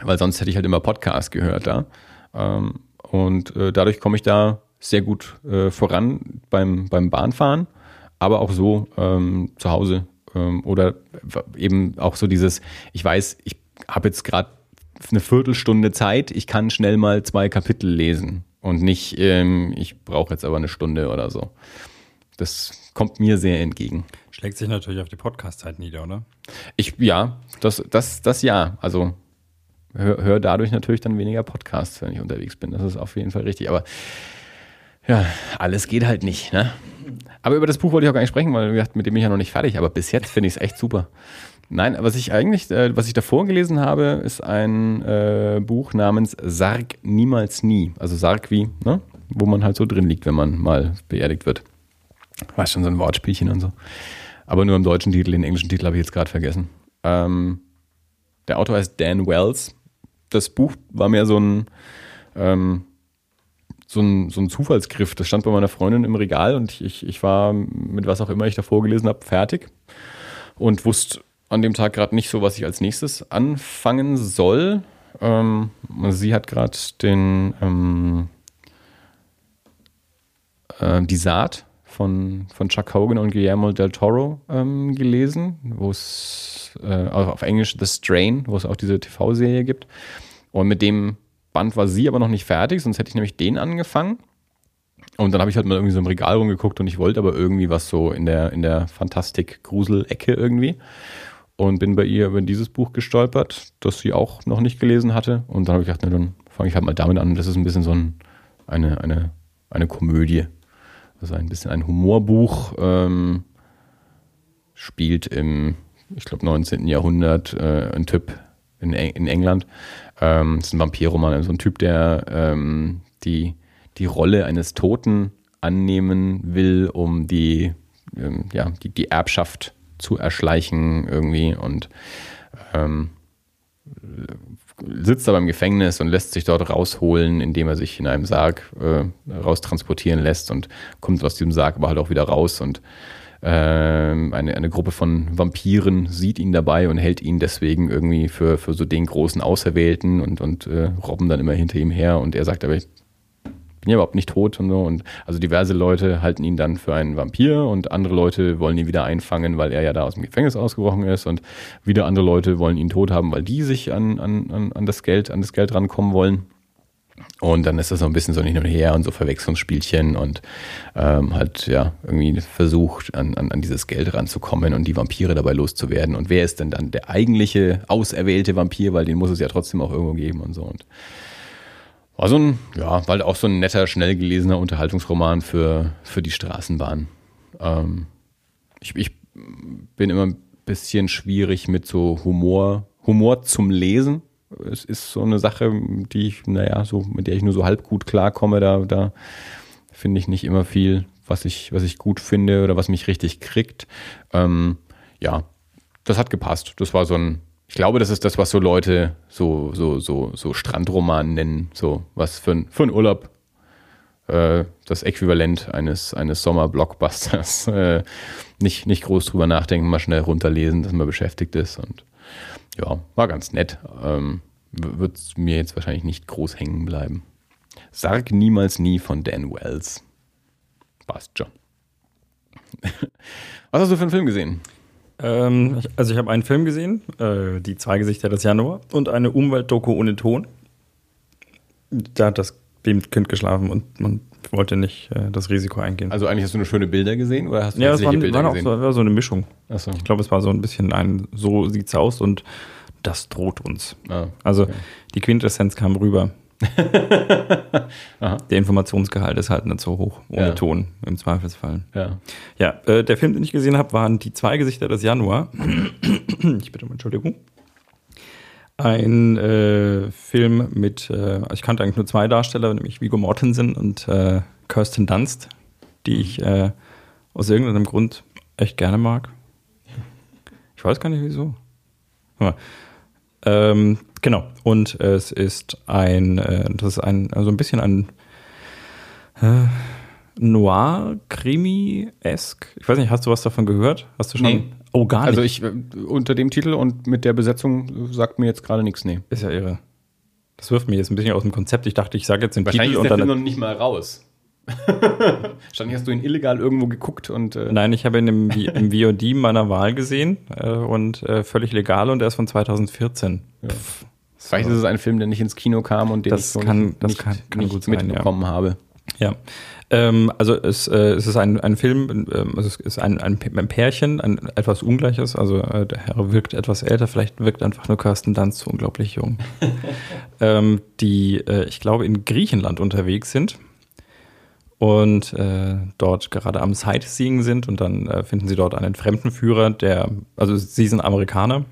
weil sonst hätte ich halt immer Podcast gehört da. Ähm, und äh, dadurch komme ich da sehr gut äh, voran beim, beim Bahnfahren, aber auch so ähm, zu Hause. Ähm, oder eben auch so dieses, ich weiß, ich habe jetzt gerade eine Viertelstunde Zeit, ich kann schnell mal zwei Kapitel lesen und nicht, ähm, ich brauche jetzt aber eine Stunde oder so. Das kommt mir sehr entgegen. Schlägt sich natürlich auf die Podcast-Zeit nieder, oder? Ich, ja, das, das, das ja. Also höre hör dadurch natürlich dann weniger Podcasts, wenn ich unterwegs bin. Das ist auf jeden Fall richtig. Aber ja, alles geht halt nicht. Ne? Aber über das Buch wollte ich auch gar nicht sprechen, weil wie gesagt, mit dem bin ich ja noch nicht fertig. Aber bis jetzt finde ich es echt super. Nein, was ich eigentlich, äh, was ich davor gelesen habe, ist ein äh, Buch namens Sarg niemals nie. Also Sarg wie, ne? wo man halt so drin liegt, wenn man mal beerdigt wird. War schon so ein Wortspielchen und so. Aber nur im deutschen Titel, den englischen Titel habe ich jetzt gerade vergessen. Ähm, der Autor heißt Dan Wells. Das Buch war mehr so ein, ähm, so ein, so ein Zufallsgriff. Das stand bei meiner Freundin im Regal und ich, ich war mit was auch immer ich davor gelesen habe, fertig und wusste an dem Tag gerade nicht so, was ich als nächstes anfangen soll. Ähm, sie hat gerade den ähm, äh, die Saat von, von Chuck Hogan und Guillermo del Toro ähm, gelesen, wo es äh, auf Englisch The Strain, wo es auch diese TV-Serie gibt. Und mit dem Band war sie aber noch nicht fertig, sonst hätte ich nämlich den angefangen. Und dann habe ich halt mal irgendwie so im Regal rumgeguckt und ich wollte aber irgendwie was so in der, in der Fantastik-Grusel-Ecke irgendwie. Und bin bei ihr über dieses Buch gestolpert, das sie auch noch nicht gelesen hatte. Und dann habe ich gedacht, na, dann fange ich halt mal damit an. Das ist ein bisschen so ein, eine, eine, eine Komödie. Also ein bisschen ein Humorbuch. Ähm, spielt im, ich glaube, 19. Jahrhundert äh, ein Typ in, in England. Ähm, das ist ein Vampirroman, so ein Typ, der ähm, die, die Rolle eines Toten annehmen will, um die, ähm, ja, die, die Erbschaft zu erschleichen irgendwie und ähm, sitzt aber im Gefängnis und lässt sich dort rausholen, indem er sich in einem Sarg äh, raustransportieren lässt und kommt aus diesem Sarg aber halt auch wieder raus und ähm, eine, eine Gruppe von Vampiren sieht ihn dabei und hält ihn deswegen irgendwie für, für so den großen Auserwählten und, und äh, robben dann immer hinter ihm her und er sagt aber, bin ja überhaupt nicht tot und so. Und also diverse Leute halten ihn dann für einen Vampir und andere Leute wollen ihn wieder einfangen, weil er ja da aus dem Gefängnis ausgebrochen ist und wieder andere Leute wollen ihn tot haben, weil die sich an, an, an das Geld, an das Geld rankommen wollen. Und dann ist das so ein bisschen so hin und her und so Verwechslungsspielchen und ähm, halt ja irgendwie versucht, an, an, an dieses Geld ranzukommen und die Vampire dabei loszuwerden. Und wer ist denn dann der eigentliche auserwählte Vampir, weil den muss es ja trotzdem auch irgendwo geben und so. Und war so ein, ja, war auch so ein netter, schnell gelesener Unterhaltungsroman für, für die Straßenbahn. Ähm, ich, ich bin immer ein bisschen schwierig mit so Humor, Humor zum Lesen es ist so eine Sache, die ich, naja, so, mit der ich nur so halb gut klarkomme. Da, da finde ich nicht immer viel, was ich, was ich gut finde oder was mich richtig kriegt. Ähm, ja, das hat gepasst. Das war so ein, ich glaube, das ist das, was so Leute so, so, so, so Strandroman nennen. So was für, ein, für einen Urlaub. Äh, das Äquivalent eines, eines Sommer-Blockbusters. Äh, nicht, nicht groß drüber nachdenken, mal schnell runterlesen, dass man beschäftigt ist und ja, war ganz nett. Ähm, Wird mir jetzt wahrscheinlich nicht groß hängen bleiben. Sarg niemals nie von Dan Wells. Passt schon. Was hast du für einen Film gesehen? Ähm, also ich habe einen Film gesehen, äh, Die zwei Gesichter des Januar und eine Umweltdoku ohne Ton. Da hat das Kind geschlafen und man wollte nicht äh, das Risiko eingehen. Also eigentlich hast du nur schöne Bilder gesehen oder hast du ja, es waren, Bilder waren auch gesehen? so, war so eine Mischung. So. Ich glaube, es war so ein bisschen ein, so sieht's aus und das droht uns. Ah, Also okay. die Quintessenz kam rüber. Der Informationsgehalt ist halt nicht so hoch, ohne Ja. Ton im Zweifelsfall. Ja. Ja, äh, der Film, den ich gesehen habe, waren Die zwei Gesichter des Januar. ich bitte um Entschuldigung. Ein äh, Film mit, äh, ich kannte eigentlich nur zwei Darsteller, nämlich Viggo Mortensen und äh, Kirsten Dunst, die ich äh, aus irgendeinem Grund echt gerne mag. Ich weiß gar nicht wieso. Ja. Ähm, genau. Und es ist ein, äh, das ist ein, also ein bisschen ein äh, Noir-Krimi-esk. Ich weiß nicht, hast du was davon gehört? Hast du schon? Nee. Oh, gar nicht. Also ich äh, unter dem Titel und mit der Besetzung sagt mir jetzt gerade nichts. Nee. ist ja irre. Das wirft mich jetzt ein bisschen aus dem Konzept. Ich dachte, ich sage jetzt den Wahrscheinlich Titel ist und der dann. Film noch nicht mal raus. Wahrscheinlich hast du ihn illegal irgendwo geguckt und äh, Nein, ich habe ihn im, im VOD meiner Wahl gesehen äh, und äh, völlig legal und er ist von 2014. Pff, vielleicht ist es ein Film, der nicht ins Kino kam und den Das ich so kann- nicht, das nicht, kann- kann nicht gut sein, ja. mitbekommen habe. Ja. Ähm, also es, äh, es ist ein, ein Film, ähm, also es ist ein, ein, ein Pärchen, ein etwas Ungleiches. Also äh, der Herr wirkt etwas älter, vielleicht wirkt einfach nur Kirsten Dunst so unglaublich jung. ähm, die, äh, ich glaube, in Griechenland unterwegs sind und äh, dort gerade am Sightseeing sind und dann äh, finden sie dort einen Fremdenführer, der, also sie sind Amerikaner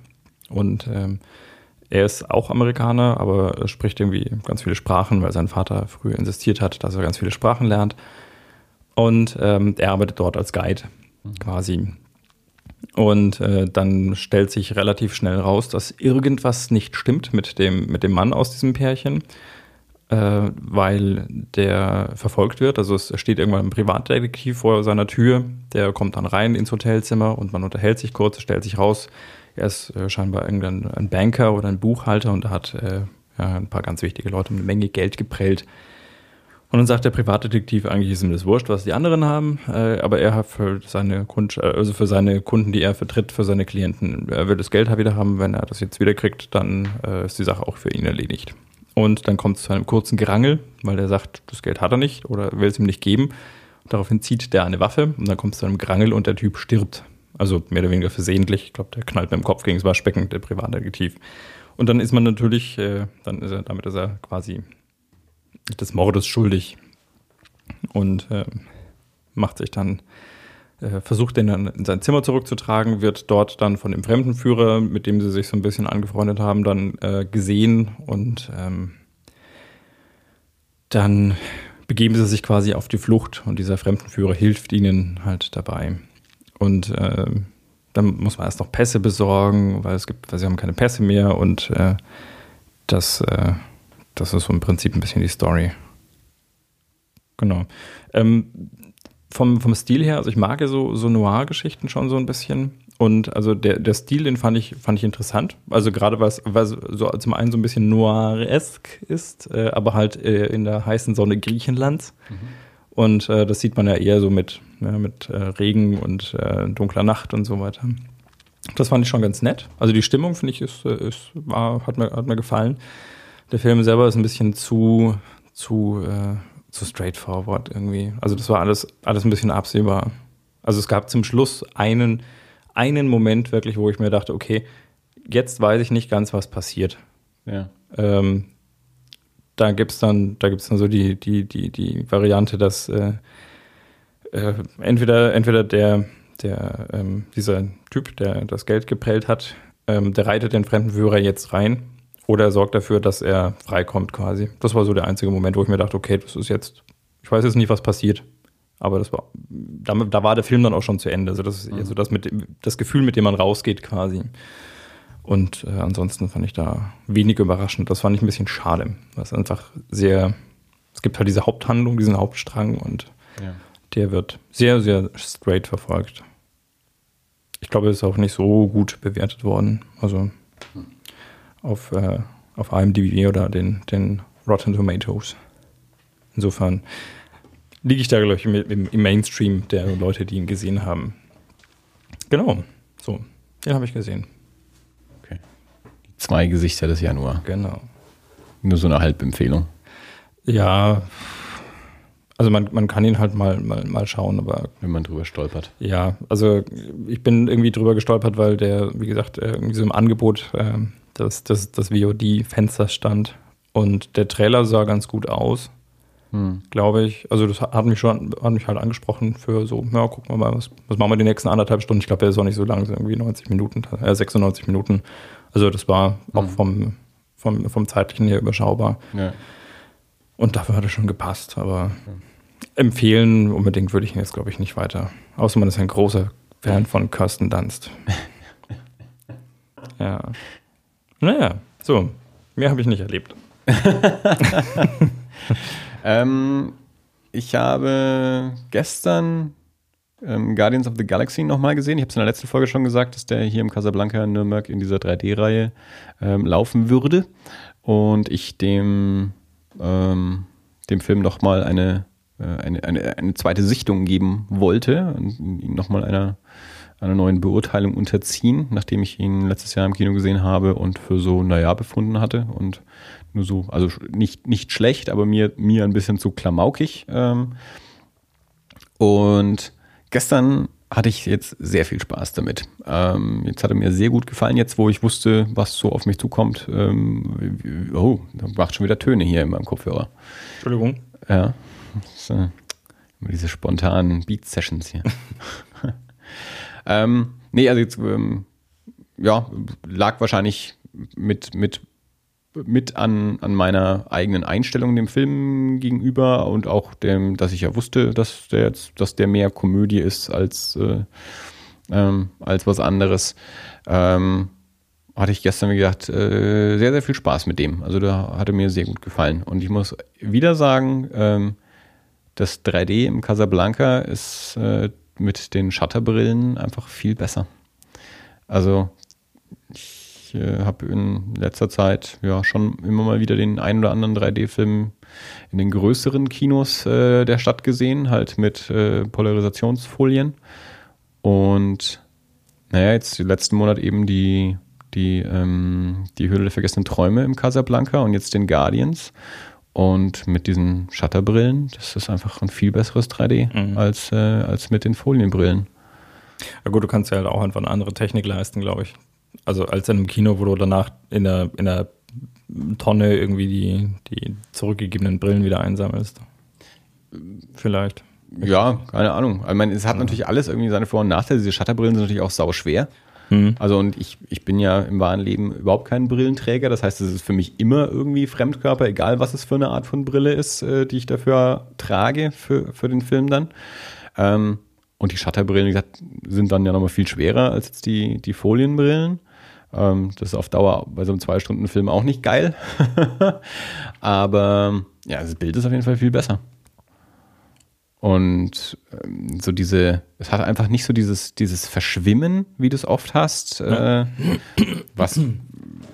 und ähm, er ist auch Amerikaner, aber spricht irgendwie ganz viele Sprachen, weil sein Vater früher insistiert hat, dass er ganz viele Sprachen lernt. Und ähm, er arbeitet dort als Guide quasi. Und äh, dann stellt sich relativ schnell raus, dass irgendwas nicht stimmt mit dem, mit dem Mann aus diesem Pärchen. Äh, weil der verfolgt wird. Also es steht irgendwann ein Privatdetektiv vor seiner Tür, der kommt dann rein ins Hotelzimmer und man unterhält sich kurz, stellt sich raus, er ist äh, scheinbar irgendein ein Banker oder ein Buchhalter und hat äh, ja, ein paar ganz wichtige Leute eine Menge Geld geprellt. Und dann sagt der Privatdetektiv, eigentlich ist ihm das wurscht, was die anderen haben, äh, aber er hat für seine, Kund äh, also für seine Kunden, die er vertritt, für seine Klienten, er will das Geld wieder haben. Wenn er das jetzt wieder kriegt, dann äh, ist die Sache auch für ihn erledigt. Und dann kommt es zu einem kurzen Gerangel, weil er sagt, das Geld hat er nicht oder will es ihm nicht geben. Daraufhin zieht der eine Waffe und dann kommt es zu einem Gerangel und der Typ stirbt. Also mehr oder weniger versehentlich. Ich glaube, der knallt mit dem Kopf gegen das Waschbecken, der Privatdetektiv. Und dann ist man natürlich, äh, dann ist er, damit ist er quasi des Mordes schuldig und äh, macht sich dann, versucht den dann in sein Zimmer zurückzutragen, wird dort dann von dem Fremdenführer, mit dem sie sich so ein bisschen angefreundet haben, dann äh, gesehen und ähm, dann begeben sie sich quasi auf die Flucht und dieser Fremdenführer hilft ihnen halt dabei. Und äh, dann muss man erst noch Pässe besorgen, weil es gibt, weil sie haben keine Pässe mehr und äh, das, äh, das ist so im Prinzip ein bisschen die Story. Genau. Ähm, vom, vom Stil her, also ich mag ja so, so Noir-Geschichten schon so ein bisschen. Und also der, der Stil, den fand ich, fand ich interessant. Also gerade weil es so zum einen so ein bisschen noiresk ist, äh, aber halt äh, in der heißen Sonne Griechenlands. Mhm. Und äh, das sieht man ja eher so mit, ja, mit äh, Regen und äh, dunkler Nacht und so weiter. Das fand ich schon ganz nett. Also die Stimmung, finde ich, ist, äh, ist, war, hat, mir, hat mir gefallen. Der Film selber ist ein bisschen zu, zu, zu straightforward irgendwie. Also das war alles, alles ein bisschen absehbar. Also es gab zum Schluss einen, einen Moment wirklich, wo ich mir dachte, okay, jetzt weiß ich nicht ganz, was passiert. Ja. Ähm, da gibt's dann, da gibt's dann so die, die, die, die Variante, dass äh, äh, entweder, entweder der, der, ähm, dieser Typ, der das Geld geprellt hat, ähm, der reitet den Fremdenführer jetzt rein oder er sorgt dafür, dass er freikommt quasi. Das war so der einzige Moment, wo ich mir dachte, okay, das ist jetzt, ich weiß jetzt nicht, was passiert. Aber das war, da, da war der Film dann auch schon zu Ende. Also das ist mhm. so das, mit das Gefühl, mit dem man rausgeht quasi. Und äh, ansonsten fand ich da wenig überraschend. Das fand ich ein bisschen schade. Was einfach sehr, es gibt halt diese Haupthandlung, diesen Hauptstrang und ja. der wird sehr, sehr straight verfolgt. Ich glaube, es ist auch nicht so gut bewertet worden. Also auf, äh, auf IMDb oder den, den Rotten Tomatoes. Insofern liege ich da, glaube ich, im, im Mainstream der Leute, die ihn gesehen haben. Genau, so, den habe ich gesehen zwei Gesichter des Januar. Genau. Nur so eine Halbempfehlung. Ja, also man, man kann ihn halt mal, mal, mal schauen, aber. Wenn man drüber stolpert. Ja, also ich bin irgendwie drüber gestolpert, weil der, wie gesagt, irgendwie so im Angebot äh, das, das, das VOD-Fenster stand. Und der Trailer sah ganz gut aus, hm. glaube ich. Also das hat mich schon, hat mich halt angesprochen für so, ja, gucken wir mal, was, was machen wir die nächsten anderthalb Stunden. Ich glaube, der ist auch nicht so lang, so irgendwie 90 Minuten, äh, 96 Minuten. Also das war auch mhm. vom, vom, vom zeitlichen her überschaubar. Ja. Und dafür hat es schon gepasst, aber empfehlen unbedingt würde ich ihn jetzt, glaube ich, nicht weiter. Außer man ist ein großer Fan von Kirsten Dunst. ja. Naja, so. Mehr habe ich nicht erlebt. ähm, ich habe gestern ähm, Guardians of the Galaxy nochmal gesehen. Ich habe es in der letzten Folge schon gesagt, dass der hier im Casablanca in Nürnberg in dieser 3D-Reihe ähm, laufen würde. Und ich dem, ähm, dem Film nochmal eine, äh, eine, eine, eine zweite Sichtung geben wollte und ihn nochmal einer, einer neuen Beurteilung unterziehen, nachdem ich ihn letztes Jahr im Kino gesehen habe und für so, naja, befunden hatte. Und nur so, also nicht, nicht schlecht, aber mir, mir ein bisschen zu klamaukig. Ähm, und Gestern hatte ich jetzt sehr viel Spaß damit. Ähm, jetzt hat er mir sehr gut gefallen, jetzt wo ich wusste, was so auf mich zukommt. Ähm, oh, da macht schon wieder Töne hier in meinem Kopfhörer. Entschuldigung. Ja. Das, äh, diese spontanen Beat-Sessions hier. ähm, nee, also jetzt, ähm, ja, lag wahrscheinlich mit, mit mit an, an meiner eigenen Einstellung dem Film gegenüber und auch dem, dass ich ja wusste, dass der jetzt, dass der mehr Komödie ist als, äh, ähm, als was anderes. Ähm, hatte ich gestern, wie gesagt, äh, sehr, sehr viel Spaß mit dem. Also da hatte mir sehr gut gefallen. Und ich muss wieder sagen, ähm, das 3D im Casablanca ist äh, mit den Shutterbrillen einfach viel besser. Also ich äh, habe in letzter Zeit ja schon immer mal wieder den ein oder anderen 3D-Film in den größeren Kinos äh, der Stadt gesehen, halt mit äh, Polarisationsfolien. Und naja, jetzt letzten Monat eben die, die, ähm, die Höhle der vergessenen Träume im Casablanca und jetzt den Guardians. Und mit diesen Shutterbrillen, das ist einfach ein viel besseres 3D mhm. als, äh, als mit den Folienbrillen. Ja gut, du kannst ja halt auch einfach eine andere Technik leisten, glaube ich. Also als in einem Kino, wo du danach in der, in der Tonne irgendwie die, die zurückgegebenen Brillen wieder einsammelst. Vielleicht. Ja, keine Ahnung. Ich meine, es hat ja. natürlich alles irgendwie seine Vor- und Nachteile. Diese Shutterbrillen sind natürlich auch sau schwer. Mhm. Also und ich, ich bin ja im wahren Leben überhaupt kein Brillenträger. Das heißt, es ist für mich immer irgendwie Fremdkörper, egal was es für eine Art von Brille ist, äh, die ich dafür trage für, für den Film dann. Ähm, und die Shutterbrillen, wie gesagt, sind dann ja nochmal viel schwerer als jetzt die, die Folienbrillen. Ähm, das ist auf Dauer bei so einem Zwei-Stunden-Film auch nicht geil. Aber ja, das Bild ist auf jeden Fall viel besser. Und ähm, so diese, es hat einfach nicht so dieses, dieses Verschwimmen, wie du es oft hast, äh, was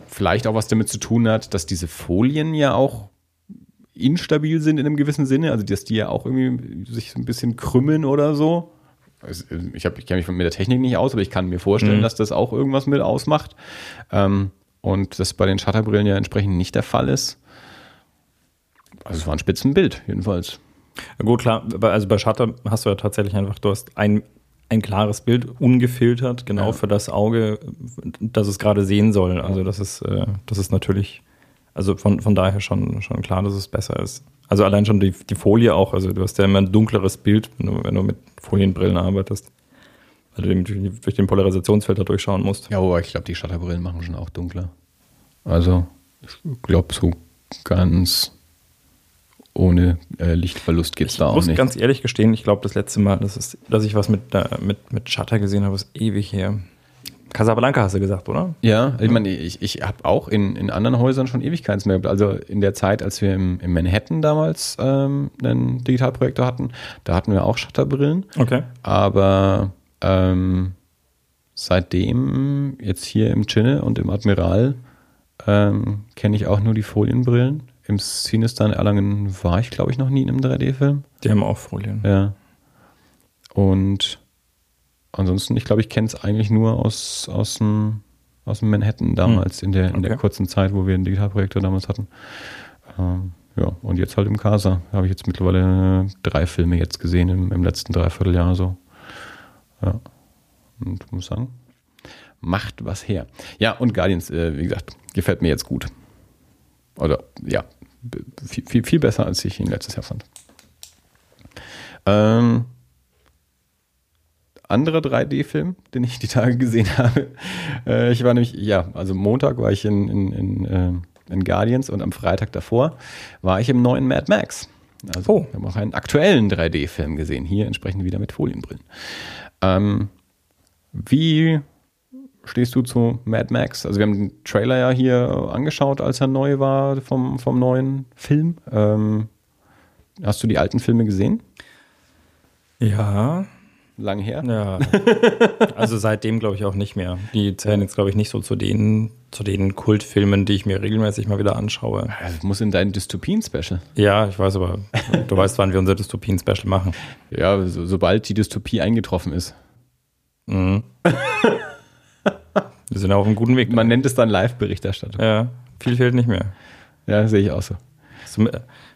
vielleicht auch was damit zu tun hat, dass diese Folien ja auch instabil sind in einem gewissen Sinne, also dass die ja auch irgendwie sich so ein bisschen krümmen oder so. Ich, hab, ich kenne mich mit der Technik nicht aus, aber ich kann mir vorstellen, mhm. dass das auch irgendwas mit ausmacht. Ähm, und das bei den Shutterbrillen ja entsprechend nicht der Fall ist. Also es war ein Spitzenbild, jedenfalls. Gut, klar, also bei Shutter hast du ja tatsächlich einfach, du hast ein, ein klares Bild, ungefiltert, genau ja. für das Auge, das es gerade sehen soll. Also das ist, äh, das ist natürlich, also von, von daher schon, schon klar, dass es besser ist. Also allein schon die, die Folie auch, also du hast ja immer ein dunkleres Bild, wenn du, wenn du mit Folienbrillen arbeitest. Weil du durch den Polarisationsfilter durchschauen musst. Ja, aber ich glaube, die Shutterbrillen machen schon auch dunkler. Also, ich glaube, so ganz ohne äh, Lichtverlust geht es da auch nicht. Ich muss ganz ehrlich gestehen, ich glaube, das letzte Mal, das ist, dass ich was mit, äh, mit, mit Shutter gesehen habe, ist ewig her. Casablanca hast du gesagt, oder? Ja, ich meine, ich, ich habe auch in, in anderen Häusern schon Ewigkeits mehr. Also in der Zeit, als wir im, im Manhattan damals ähm, einen Digitalprojektor hatten, da hatten wir auch Shutterbrillen. Okay. Aber ähm, seitdem jetzt hier im Chinne und im Admiral ähm, kenne ich auch nur die Folienbrillen. Im Cinestan Erlangen war ich, glaube ich, noch nie in einem 3D-Film. Die haben auch Folien. Ja. Und ansonsten, ich glaube, ich kenne es eigentlich nur aus, aus, dem, aus dem Manhattan damals, hm. in, der, in okay. der kurzen Zeit, wo wir einen Digitalprojektor damals hatten. Ähm, ja, und jetzt halt im Casa. Da habe ich jetzt mittlerweile drei Filme jetzt gesehen im, im letzten Dreivierteljahr so. Ja. Und muss sagen, macht was her. Ja, und Guardians, äh, wie gesagt, gefällt mir jetzt gut. Oder ja, viel, viel, viel besser, als ich ihn letztes Jahr fand. Ähm, anderer 3D-Film, den ich die Tage gesehen habe. Äh, ich war nämlich, ja, also Montag war ich in, in, in, äh, in, Guardians und am Freitag davor war ich im neuen Mad Max. Also oh. wir haben auch einen aktuellen 3D-Film gesehen, hier entsprechend wieder mit Folienbrillen. Ähm, wie stehst du zu Mad Max? Also wir haben den Trailer ja hier angeschaut, als er neu war vom, vom neuen Film. Ähm, hast du die alten Filme gesehen? Ja. Lang her? Ja. also seitdem glaube ich auch nicht mehr. Die zählen jetzt glaube ich nicht so zu den, zu den Kultfilmen, die ich mir regelmäßig mal wieder anschaue. Das muss in dein Dystopien-Special. Ja, ich weiß aber, du weißt, wann wir unser Dystopien-Special machen. Ja, so, sobald die Dystopie eingetroffen ist. Mhm. Wir sind auf einem guten Weg. Man nennt es dann Live-Berichterstattung. Ja, viel fehlt nicht mehr. Ja, sehe ich auch so. Hast du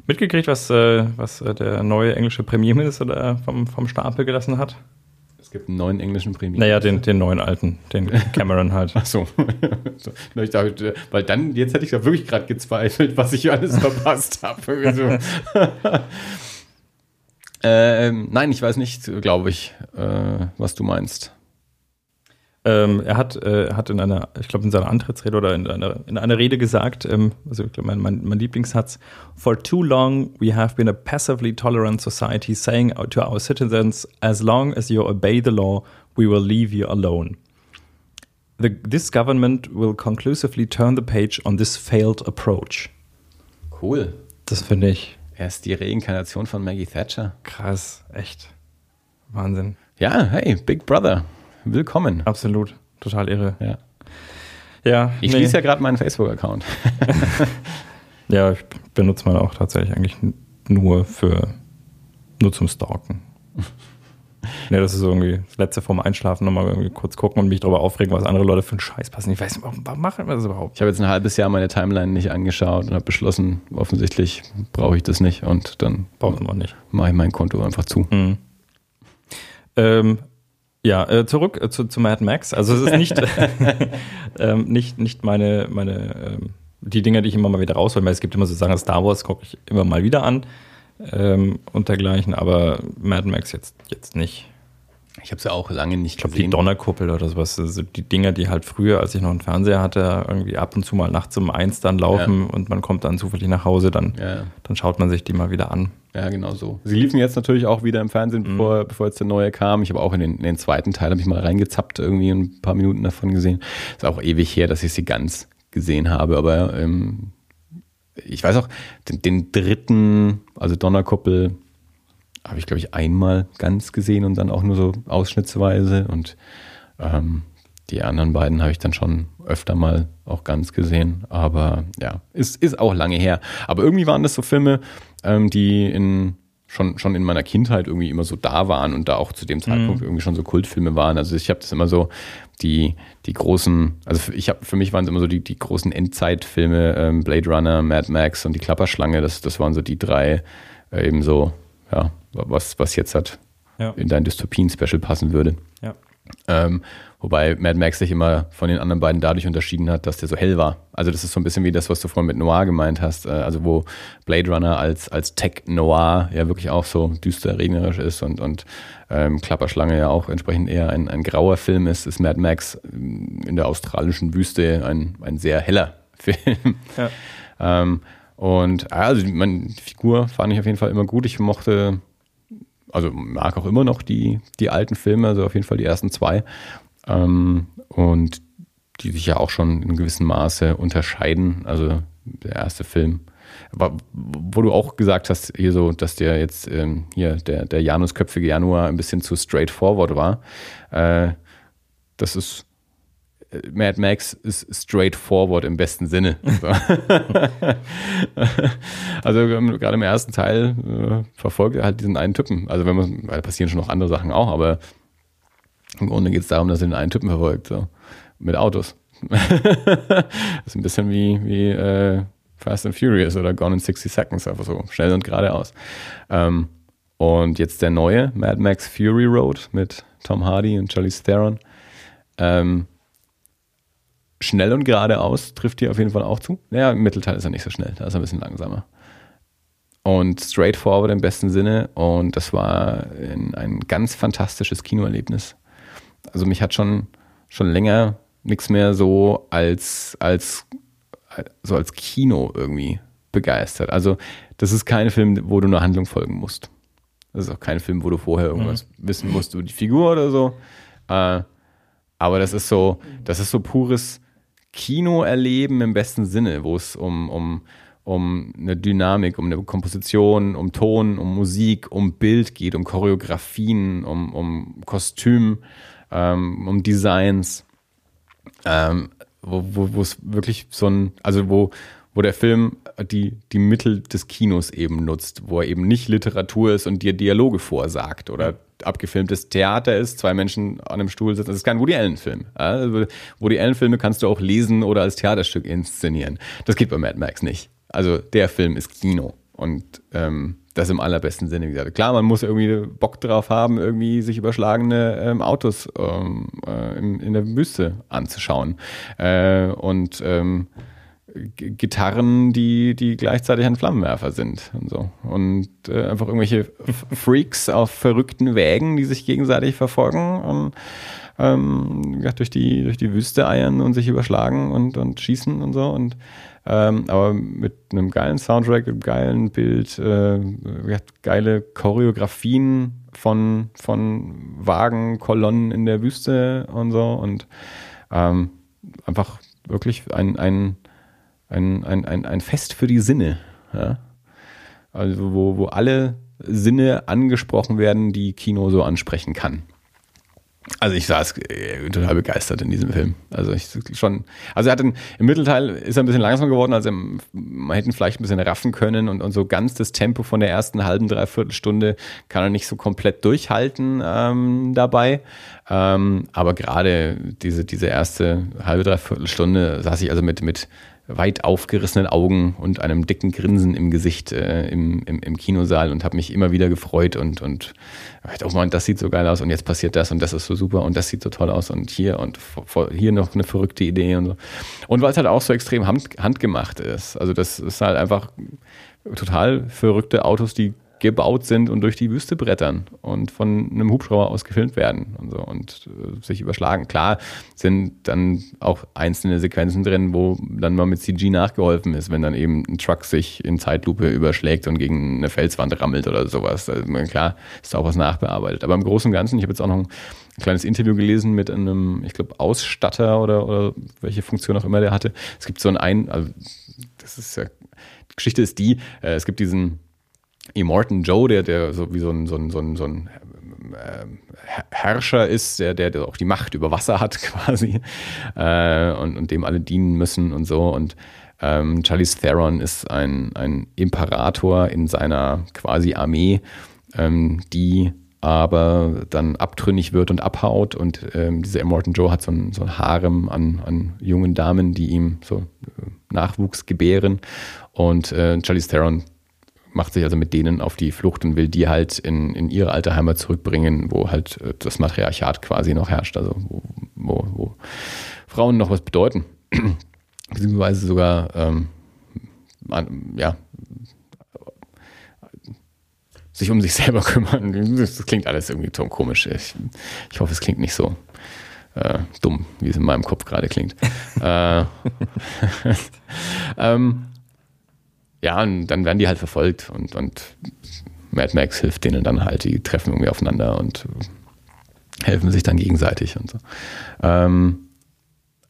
mitgekriegt, was, äh, was äh, der neue englische Premierminister da vom, vom Stapel gelassen hat? Es gibt einen neuen englischen Premierminister. Naja, den, den neuen alten, den Cameron halt. Ach so. ich dachte, weil dann, jetzt hätte ich da wirklich gerade gezweifelt, was ich alles verpasst habe. So. ähm, nein, ich weiß nicht, glaube ich, äh, was du meinst. Ähm, er hat, äh, hat in einer, ich glaube in seiner Antrittsrede oder in einer, in einer Rede gesagt, ähm, also ich glaube mein, mein, mein Lieblingssatz, For too long we have been a passively tolerant society saying to our citizens, as long as you obey the law, we will leave you alone. the, this government will conclusively turn the page on this failed approach. Cool. Das finde ich Er ist die Reinkarnation von Maggie Thatcher. krass, echt. Wahnsinn. Ja, hey, Big Brother. Willkommen. Absolut. Total irre. Ja. Ja, Ich nee. schließe ja gerade meinen Facebook-Account. Ja, ich benutze man auch tatsächlich eigentlich nur für nur zum Stalken. ja, das ist irgendwie das letzte vorm Einschlafen nochmal irgendwie kurz gucken und mich darüber aufregen, was andere Leute für einen Scheiß passen. Ich weiß nicht, warum, warum machen wir das überhaupt? Ich habe jetzt ein halbes Jahr meine Timeline nicht angeschaut und habe beschlossen, offensichtlich brauche ich das nicht und dann Braucht man nicht. mache ich mein Konto einfach zu. Mhm. Ähm, ja, äh, zurück äh, zu, zu Mad Max. Also es ist nicht, ähm, nicht, nicht meine, meine ähm, die Dinge, die ich immer mal wieder raushole. Weil Es gibt immer so Sachen, Star Wars gucke ich immer mal wieder an ähm, und dergleichen, aber Mad Max jetzt, jetzt nicht. Ich habe es ja auch lange nicht Ich glaube, die gesehen. Donnerkuppel oder sowas, also die Dinger, die halt früher, als ich noch einen Fernseher hatte, irgendwie ab und zu mal nachts um eins dann laufen und man kommt dann zufällig nach Hause, dann, ja, dann schaut man sich die mal wieder an. ja, genau so. Sie liefen jetzt natürlich auch wieder im Fernsehen, bevor, bevor jetzt der neue kam. Ich habe auch in den, in den zweiten Teil, habe ich mal reingezappt, irgendwie ein paar Minuten davon gesehen. Ist auch ewig her, dass ich sie ganz gesehen habe, aber ähm, ich weiß auch, den, den dritten, also Donnerkuppel, habe ich, glaube ich, einmal ganz gesehen und dann auch nur so ausschnittsweise. Und ähm, die anderen beiden habe ich dann schon öfter mal auch ganz gesehen. Aber ja, ist, ist auch lange her. Aber irgendwie waren das so Filme, ähm, die in, schon, schon in meiner Kindheit irgendwie immer so da waren und da auch zu dem Zeitpunkt irgendwie schon so Kultfilme waren. Also ich habe das immer so, die, die großen, also für- ich habe für mich waren es immer so die, die großen Endzeitfilme, ähm, Blade Runner, Mad Max und die Klapperschlange, das, das waren so die drei äh, eben so, ja, was, was jetzt hat Ja. in dein Dystopien-Special passen würde. Ja. Ähm, wobei Mad Max sich immer von den anderen beiden dadurch unterschieden hat, dass der so hell war. Also das ist so ein bisschen wie das, was du vorhin mit Noir gemeint hast. Äh, also wo Blade Runner als, als Tech-Noir ja wirklich auch so düster regnerisch ist und, und ähm, Klapperschlange ja auch entsprechend eher ein, ein grauer Film ist, ist Mad Max ähm, in der australischen Wüste ein, ein sehr heller Film. Ja. Ähm, und ja, also meine Figur fand ich auf jeden Fall immer gut. Ich mochte, also mag auch immer noch die, die alten Filme, also auf jeden Fall die ersten zwei. Ähm, und die sich ja auch schon in gewissem Maße unterscheiden. Also der erste Film. Aber wo du auch gesagt hast, hier so, dass der jetzt ähm, hier, der, der Janusköpfige Januar ein bisschen zu straightforward war. Äh, das ist Mad Max ist straightforward im besten Sinne. So. also gerade im ersten Teil äh, verfolgt er halt diesen einen Typen. Also wenn man, weil da passieren schon noch andere Sachen auch, aber im Grunde geht es darum, dass er den einen Typen verfolgt, so mit Autos. das ist ein bisschen wie, wie äh, Fast and Furious oder Gone in 60 Seconds, einfach so schnell und geradeaus. Ähm, und jetzt der neue Mad Max Fury Road mit Tom Hardy und Charlize Theron. Ähm, schnell und geradeaus trifft hier auf jeden Fall auch zu. Ja, im Mittelteil ist er nicht so schnell, da ist er ein bisschen langsamer. Und straightforward im besten Sinne. Und das war ein, ein ganz fantastisches Kinoerlebnis. Also mich hat schon, schon länger nichts mehr so als, als, so als Kino irgendwie begeistert. Also das ist kein Film, wo du einer Handlung folgen musst. Das ist auch kein Film, wo du vorher irgendwas wissen musst, du die Figur oder so. Äh, aber das ist so, das ist so pures Kinoerleben im besten Sinne, wo es um, um, um eine Dynamik, um eine Komposition, um Ton, um Musik, um Bild geht, um Choreografien, um, um Kostüm, ähm, um Designs, ähm, wo es wirklich so ein, also wo, wo der Film die, die Mittel des Kinos eben nutzt, wo er eben nicht Literatur ist und dir Dialoge vorsagt oder abgefilmtes Theater ist, zwei Menschen an einem Stuhl sitzen. Das ist kein Woody Allen-Film. Also Woody Allen-Filme kannst du auch lesen oder als Theaterstück inszenieren. Das geht bei Mad Max nicht. Also der Film ist Kino und ähm, das im allerbesten Sinne. Gesagt, klar, man muss irgendwie Bock drauf haben, irgendwie sich überschlagene ähm, Autos ähm, äh, in, in der Wüste anzuschauen äh, und ähm, Gitarren, die, die gleichzeitig ein Flammenwerfer sind und so. Und äh, einfach irgendwelche Freaks auf verrückten Wägen, die sich gegenseitig verfolgen und ähm, durch, die, durch die Wüste eiern und sich überschlagen und, und schießen und so. Und ähm, aber mit einem geilen Soundtrack, einem geilen Bild, äh, geile Choreografien von, von Wagen, Kolonnen in der Wüste und so. Und ähm, einfach wirklich ein, ein, ein, ein, ein, ein Fest für die Sinne. Ja? Also wo, wo alle Sinne angesprochen werden, die Kino so ansprechen kann. Also ich saß äh, total begeistert in diesem Film. Also ich schon, also er hat den, im Mittelteil ist er ein bisschen langsamer geworden, also man hätte vielleicht ein bisschen raffen können und, und so ganz das Tempo von der ersten halben, dreiviertel Stunde kann er nicht so komplett durchhalten ähm, dabei. Ähm, aber gerade diese, diese erste halbe, dreiviertel Stunde saß ich also mit, mit weit aufgerissenen Augen und einem dicken Grinsen im Gesicht äh, im, im, im, Kinosaal und habe mich immer wieder gefreut und, und oh Mann, das sieht so geil aus und jetzt passiert das und das ist so super und das sieht so toll aus und hier und hier noch eine verrückte Idee und so. Und weil es halt auch so extrem hand, handgemacht ist. Also das ist halt einfach total verrückte Autos, die gebaut sind und durch die Wüste brettern und von einem Hubschrauber aus gefilmt werden und so und äh, sich überschlagen. Klar sind dann auch einzelne Sequenzen drin, wo dann mal mit CG nachgeholfen ist, wenn dann eben ein Truck sich in Zeitlupe überschlägt und gegen eine Felswand rammelt oder sowas. Also, klar ist da auch was nachbearbeitet. Aber im Großen und Ganzen, ich habe jetzt auch noch ein kleines Interview gelesen mit einem, ich glaube, Ausstatter oder, oder welche Funktion auch immer der hatte. Es gibt so ein, also das ist ja, Geschichte ist die, äh, es gibt diesen Immortan Joe, der, der so wie so ein, so ein, so ein, so ein äh, Herrscher ist, der, der, der auch die Macht über Wasser hat quasi äh, und, und dem alle dienen müssen und so. Und ähm, Charlize Theron ist ein, ein Imperator in seiner quasi Armee, ähm, die aber dann abtrünnig wird und abhaut. Und ähm, dieser Immortan Joe hat so ein, so ein Harem an, an jungen Damen, die ihm so äh, Nachwuchs gebären. Und äh, Charlize Theron macht sich also mit denen auf die Flucht und will die halt in, in ihre alte Heimat zurückbringen, wo halt äh, das Matriarchat quasi noch herrscht, also wo, wo, wo Frauen noch was bedeuten. Beziehungsweise sogar, ähm, ja, sich um sich selber kümmern. Das klingt alles irgendwie so komisch. Ich, ich hoffe, es klingt nicht so äh, dumm, wie es in meinem Kopf gerade klingt. äh, ähm, ja, und dann werden die halt verfolgt und, und Mad Max hilft denen dann halt, die treffen irgendwie aufeinander und helfen sich dann gegenseitig und so. Ähm,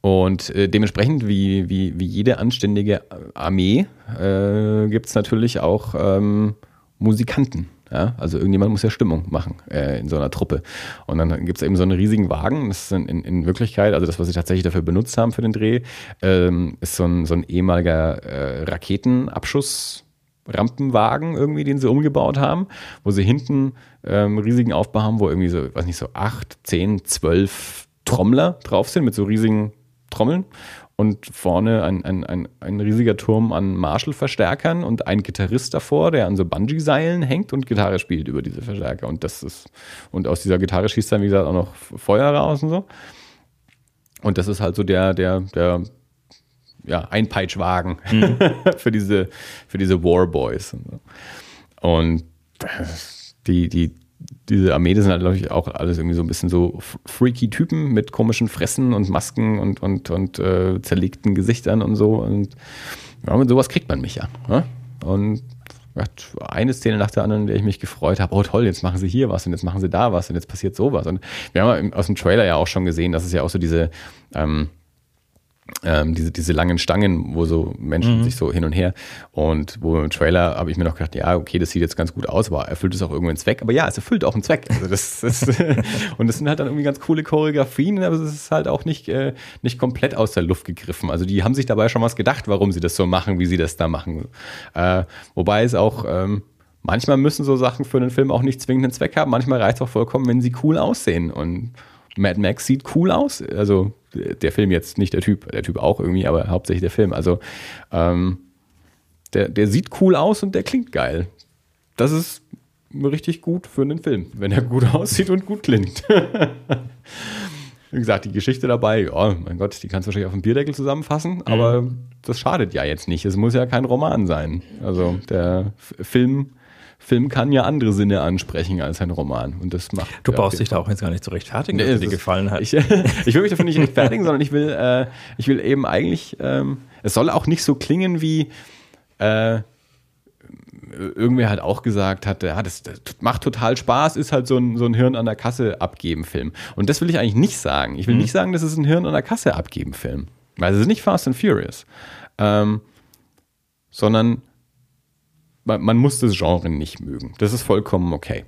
und äh, dementsprechend, wie, wie, wie jede anständige Armee, äh, gibt es natürlich auch ähm, Musikanten. Ja? Also irgendjemand muss ja Stimmung machen äh, in so einer Truppe. Und dann gibt es eben so einen riesigen Wagen. Das ist in, in, Wirklichkeit, also das, was sie tatsächlich dafür benutzt haben für den Dreh, ähm, ist so ein, so ein ehemaliger äh, Raketenabschuss. Rampenwagen irgendwie, den sie umgebaut haben, wo sie hinten ähm, riesigen Aufbau haben, wo irgendwie so, weiß nicht, so acht, zehn, zwölf Trommler drauf sind mit so riesigen Trommeln und vorne ein, ein, ein, ein riesiger Turm an Marshall-Verstärkern und ein Gitarrist davor, der an so Bungee-Seilen hängt und Gitarre spielt über diese Verstärker. Und das ist, und aus dieser Gitarre schießt dann, wie gesagt, auch noch Feuer raus und so. Und das ist halt so der, der, der, ja, Einpeitschwagen mhm. für diese, für diese Warboys. Und die, die, diese Armee, das sind halt, glaube ich, auch alles irgendwie so ein bisschen so freaky Typen mit komischen Fressen und Masken und, und, und äh, zerlegten Gesichtern und so. Und ja, mit sowas kriegt man mich ja. Ne? Und eine Szene nach der anderen, in der ich mich gefreut habe, oh toll, jetzt machen sie hier was und jetzt machen sie da was und jetzt passiert sowas. Und wir haben aus dem Trailer ja auch schon gesehen, dass es ja auch so diese ähm, ähm, diese, diese langen Stangen, wo so Menschen mhm. sich so hin und her und wo im Trailer habe ich mir noch gedacht, ja, okay, das sieht jetzt ganz gut aus, aber erfüllt es auch irgendwo einen Zweck? Aber ja, es erfüllt auch einen Zweck. Also das, das und das sind halt dann irgendwie ganz coole Choreografien, aber es ist halt auch nicht, äh, nicht komplett aus der Luft gegriffen. Also die haben sich dabei schon was gedacht, warum sie das so machen, wie sie das da machen. Äh, wobei es auch ähm, manchmal müssen so Sachen für einen Film auch nicht zwingend einen Zweck haben. Manchmal reicht es auch vollkommen, wenn sie cool aussehen und Mad Max sieht cool aus. Also der Film jetzt nicht der Typ, der Typ auch irgendwie, aber hauptsächlich der Film. Also ähm, der, der sieht cool aus und der klingt geil. Das ist richtig gut für einen Film, wenn er gut aussieht und gut klingt. Wie gesagt, die Geschichte dabei, oh mein Gott, die kannst du wahrscheinlich auf dem Bierdeckel zusammenfassen, aber mhm. das schadet ja jetzt nicht. Es muss ja kein Roman sein. Also der Film Film kann ja andere Sinne ansprechen als ein Roman. Und das macht. Du brauchst dich da auch jetzt gar nicht zu rechtfertigen, nee, dass dir gefallen hat. Ich, ich will mich dafür nicht rechtfertigen, sondern ich will, äh, ich will eben eigentlich, ähm, es soll auch nicht so klingen wie, äh, irgendwer halt auch gesagt hat, ja, das, das macht total Spaß, ist halt so ein, so ein Hirn an der Kasse abgeben Film. Und das will ich eigentlich nicht sagen. Ich will mhm. nicht sagen, das ist ein Hirn an der Kasse abgeben Film. Weil es ist nicht Fast and Furious. Ähm, sondern man, muss das Genre nicht mögen. Das ist vollkommen okay.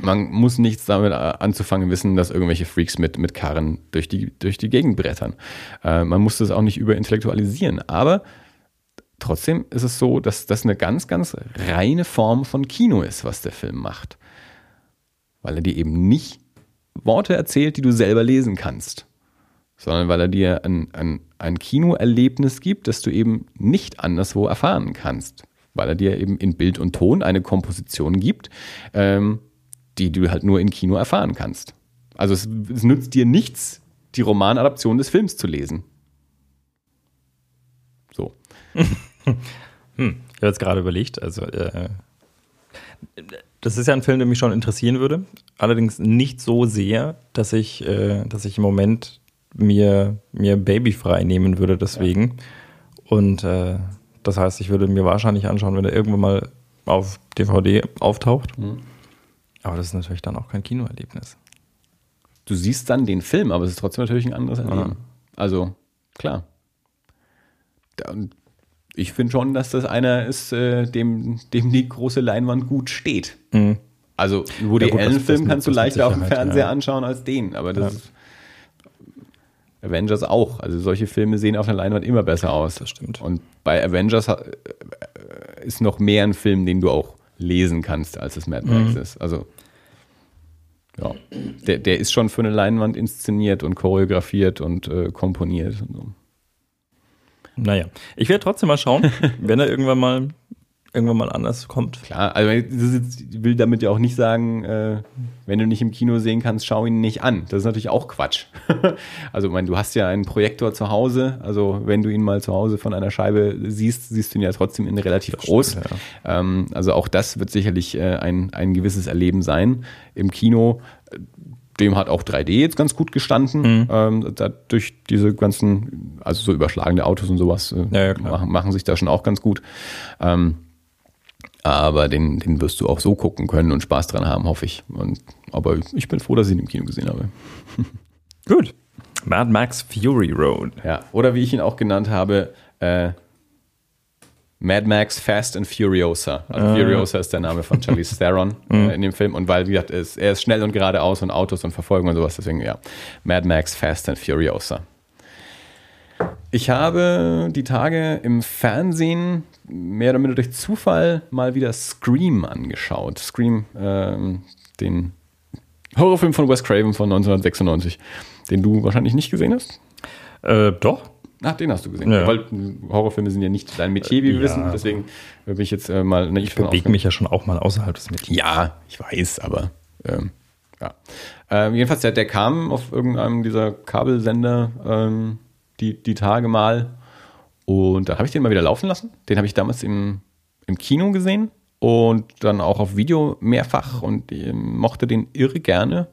Man muss nichts damit äh, anzufangen wissen, dass irgendwelche Freaks mit, mit Karren durch die, durch die Gegend brettern. Äh, man muss das auch nicht überintellektualisieren. Aber trotzdem ist es so, dass das eine ganz, ganz reine Form von Kino ist, was der Film macht. Weil er dir eben nicht Worte erzählt, die du selber lesen kannst, sondern weil er dir ein, ein, ein Kinoerlebnis gibt, das du eben nicht anderswo erfahren kannst. Weil er dir eben in Bild und Ton eine Komposition gibt, ähm, die du halt nur in Kino erfahren kannst. Also es, es nützt dir nichts, die Romanadaption des Films zu lesen. So. hm, ich habe jetzt gerade überlegt, also äh, das ist ja ein Film, der mich schon interessieren würde. Allerdings nicht so sehr, dass ich, äh, dass ich im Moment mir, mir Babyfrei nehmen würde deswegen. Ja. Und äh, das heißt, ich würde mir wahrscheinlich anschauen, wenn er irgendwann mal auf DVD auftaucht. Mhm. Aber das ist natürlich dann auch kein Kinoerlebnis. Du siehst dann den Film, aber es ist trotzdem natürlich ein anderes Erleben. Ja. Also, klar. Ich finde schon, dass das einer ist, äh, dem, dem die große Leinwand gut steht. Mhm. Also, Woody ja, Allen-Film kannst du leichter auf dem Fernseher ja. anschauen als den, aber das ist Avengers auch. Also solche Filme sehen auf der Leinwand immer besser aus. Das stimmt. Und bei Avengers äh, ist noch mehr ein Film, den du auch lesen kannst, als es Mad Max mhm. ist. Also ja, der, der ist schon für eine Leinwand inszeniert und choreografiert und äh, komponiert und so. Naja, ich werde trotzdem mal schauen, wenn er irgendwann mal irgendwann mal anders kommt. Klar, also ich will damit ja auch nicht sagen, äh, wenn du nicht im Kino sehen kannst, schau ihn nicht an. Das ist natürlich auch Quatsch. also, ich meine, du hast ja einen Projektor zu Hause. Also, wenn du ihn mal zu Hause von einer Scheibe siehst, siehst du ihn ja trotzdem in relativ das groß. Stimmt, ja. ähm, also, auch das wird sicherlich äh, ein, ein gewisses Erleben sein. Im Kino dem hat auch 3D jetzt ganz gut gestanden. Mhm. Ähm, durch diese ganzen, also so überschlagende Autos und sowas äh, ja, ja, machen, machen, sich da schon auch ganz gut. Ähm, aber den, den wirst du auch so gucken können und Spaß dran haben, hoffe ich. Und, aber ich bin froh, dass ich ihn im Kino gesehen habe. Gut. Mad Max Fury Road. Ja, oder wie ich ihn auch genannt habe, äh, Mad Max Fast and Furiosa. Also äh. Furiosa ist der Name von Charlize Theron äh, in dem Film. Und weil, wie gesagt, er ist, er ist schnell und geradeaus und Autos und Verfolgung und sowas. Deswegen, ja, Mad Max Fast and Furiosa. Ich habe die Tage im Fernsehen mehr oder minder durch Zufall mal wieder Scream angeschaut. Scream, ähm, den Horrorfilm von Wes Craven von 1996, den du wahrscheinlich nicht gesehen hast. Äh, doch. Ach, den hast du gesehen. Ja. Weil Horrorfilme sind ja nicht dein Metier, wie wir ja. wissen. Deswegen bin ich jetzt äh, mal naiv Ich bewege mich ja schon auch mal außerhalb des Metiers. Ja, ich weiß, aber ähm, ja. Ähm, jedenfalls, der, der kam auf irgendeinem dieser Kabelsender ähm, die, die Tage mal und dann habe ich den mal wieder laufen lassen. Den habe ich damals im, im Kino gesehen und dann auch auf Video mehrfach und mochte den irre gerne.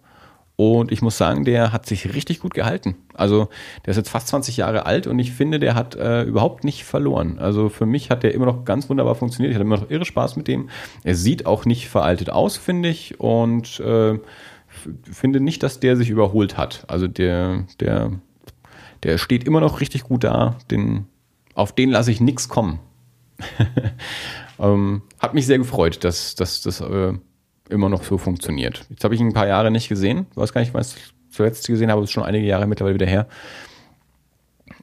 Und ich muss sagen, der hat sich richtig gut gehalten. Also der ist jetzt fast 20 Jahre alt und ich finde, der hat äh, überhaupt nicht verloren. Also für mich hat der immer noch ganz wunderbar funktioniert. Ich hatte immer noch irre Spaß mit dem. Er sieht auch nicht veraltet aus, finde ich. Und äh, finde nicht, dass der sich überholt hat. Also der, der, der steht immer noch richtig gut da. Den, auf den lasse ich nichts kommen. ähm, hat mich sehr gefreut, dass, das äh, immer noch so funktioniert. Jetzt habe ich ihn ein paar Jahre nicht gesehen. Weiß gar nicht, was ich zuletzt gesehen habe. Das ist schon einige Jahre mittlerweile wieder her.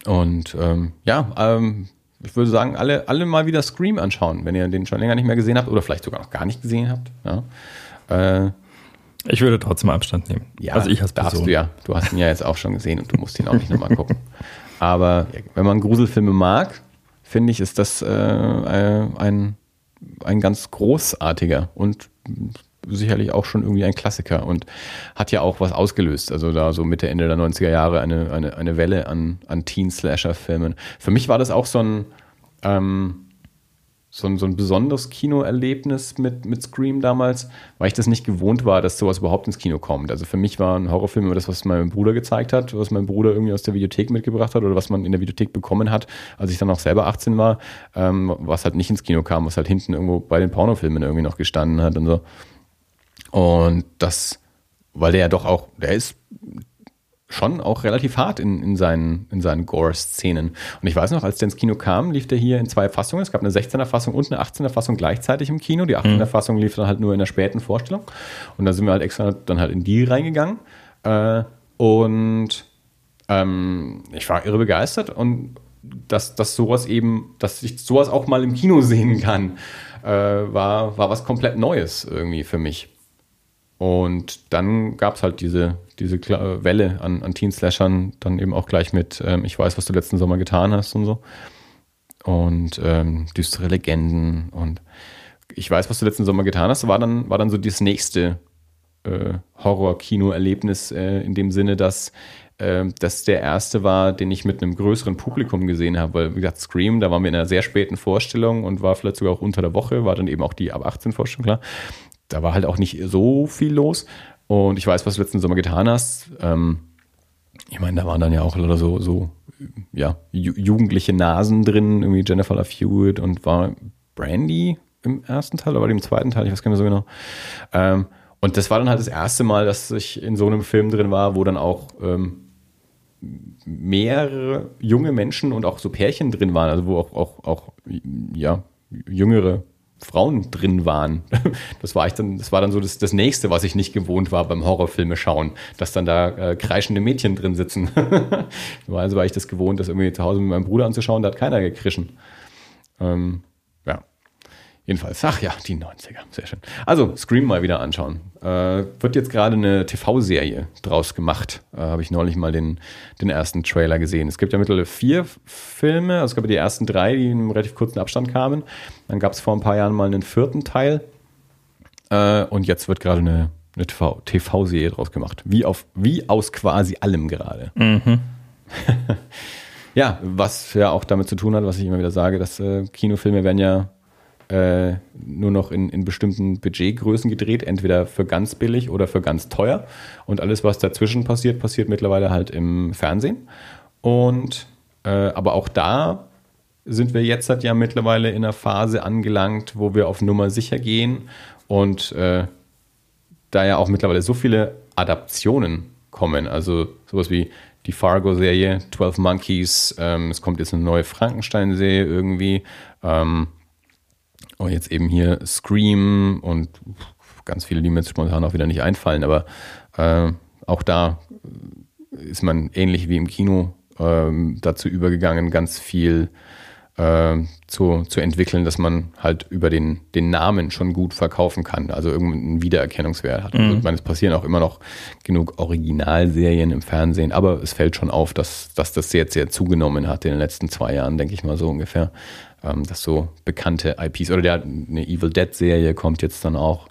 Und ähm, ja, ähm, ich würde sagen, alle, alle mal wieder Scream anschauen, wenn ihr den schon länger nicht mehr gesehen habt oder vielleicht sogar noch gar nicht gesehen habt. Ja. Äh, ich würde trotzdem Abstand nehmen. Ja, also ich als Person. darfst du ja. Du hast ihn ja jetzt auch schon gesehen und du musst ihn auch nicht nochmal gucken. Aber wenn man Gruselfilme mag, finde ich, ist das äh, äh, ein, ein ganz großartiger und sicherlich auch schon irgendwie ein Klassiker und hat ja auch was ausgelöst. Also da so Mitte, Ende der 90er Jahre eine, eine, eine Welle an, an Teen-Slasher-Filmen. Für mich war das auch so ein, ähm, so ein, so ein besonderes Kinoerlebnis mit, mit Scream damals, weil ich das nicht gewohnt war, dass sowas überhaupt ins Kino kommt. Also für mich war ein Horrorfilm immer das, was mein Bruder gezeigt hat, was mein Bruder irgendwie aus der Videothek mitgebracht hat oder was man in der Videothek bekommen hat, als ich dann auch selber 18 war, ähm, was halt nicht ins Kino kam, was halt hinten irgendwo bei den Pornofilmen irgendwie noch gestanden hat und so. Und das, weil der ja doch auch, der ist schon auch relativ hart in, in seinen, in seinen Gore-Szenen. Und ich weiß noch, als der ins Kino kam, lief der hier in zwei Fassungen. Es gab eine 16er Fassung und eine 18er Fassung gleichzeitig im Kino. Die 18er mhm. Fassung lief dann halt nur in der späten Vorstellung. Und da sind wir halt extra dann halt in die reingegangen. Äh, und ähm, ich war irre begeistert und dass, dass sowas eben, dass ich sowas auch mal im Kino sehen kann, äh, war, war was komplett Neues irgendwie für mich. Und dann gab es halt diese, diese Welle an, an Teen-Slashern, dann eben auch gleich mit ähm, Ich weiß, was du letzten Sommer getan hast und so. Und ähm, düstere Legenden und ich weiß, was du letzten Sommer getan hast, war dann, war dann so das nächste äh, Horror-Kino-Erlebnis äh, in dem Sinne, dass äh, das der erste war, den ich mit einem größeren Publikum gesehen habe. Weil, wie gesagt, Scream, da waren wir in einer sehr späten Vorstellung und war vielleicht sogar auch unter der Woche, war dann eben auch die ab 18 Vorstellung, klar da war halt auch nicht so viel los. Und ich weiß, was du letzten Sommer getan hast. Ähm, ich meine, da waren dann ja auch leider so, so ja, jugendliche Nasen drin, irgendwie Jennifer Love Hewitt und war Brandy im ersten Teil oder im zweiten Teil, ich weiß gar nicht mehr so genau. Ähm, und das war dann halt das erste Mal, dass ich in so einem Film drin war, wo dann auch ähm, mehrere junge Menschen und auch so Pärchen drin waren, also wo auch, auch, auch ja, jüngere Frauen drin waren. Das war ich dann, das war dann so das, das nächste, was ich nicht gewohnt war beim Horrorfilme schauen, dass dann da äh, kreischende Mädchen drin sitzen. also war ich das gewohnt, das irgendwie zu Hause mit meinem Bruder anzuschauen, da hat keiner gekrischen. Ähm. Jedenfalls, ach ja, die 90er, sehr schön. Also, Scream mal wieder anschauen. Äh, wird jetzt gerade eine TV-Serie draus gemacht. Äh, Habe ich neulich mal den, den ersten Trailer gesehen. Es gibt ja mittlerweile vier Filme, also es gab die ersten drei, die in einem relativ kurzen Abstand kamen. Dann gab es vor ein paar Jahren mal einen vierten Teil. Äh, und jetzt wird gerade eine, eine TV-Serie draus gemacht. Wie, auf, wie aus quasi allem gerade. Mhm. ja, was ja auch damit zu tun hat, was ich immer wieder sage, dass äh, Kinofilme werden ja äh, nur noch in, in bestimmten Budgetgrößen gedreht, entweder für ganz billig oder für ganz teuer. Und alles, was dazwischen passiert, passiert mittlerweile halt im Fernsehen. Und äh, aber auch da sind wir jetzt halt ja mittlerweile in einer Phase angelangt, wo wir auf Nummer sicher gehen und äh, da ja auch mittlerweile so viele Adaptionen kommen, also sowas wie die Fargo-Serie, 12 Monkeys, ähm, es kommt jetzt eine neue Frankenstein-Serie irgendwie, ähm, und oh, jetzt eben hier Scream und ganz viele, die mir jetzt spontan auch wieder nicht einfallen, aber äh, auch da ist man ähnlich wie im Kino äh, dazu übergegangen, ganz viel äh, zu, zu entwickeln, dass man halt über den, den Namen schon gut verkaufen kann, also irgendeinen Wiedererkennungswert hat. Mhm. Ich meine, es passieren auch immer noch genug Originalserien im Fernsehen, aber es fällt schon auf, dass, dass das sehr, sehr zugenommen hat in den letzten zwei Jahren, denke ich mal so ungefähr ähm, dass so bekannte IPs oder der, eine Evil Dead Serie kommt jetzt dann auch.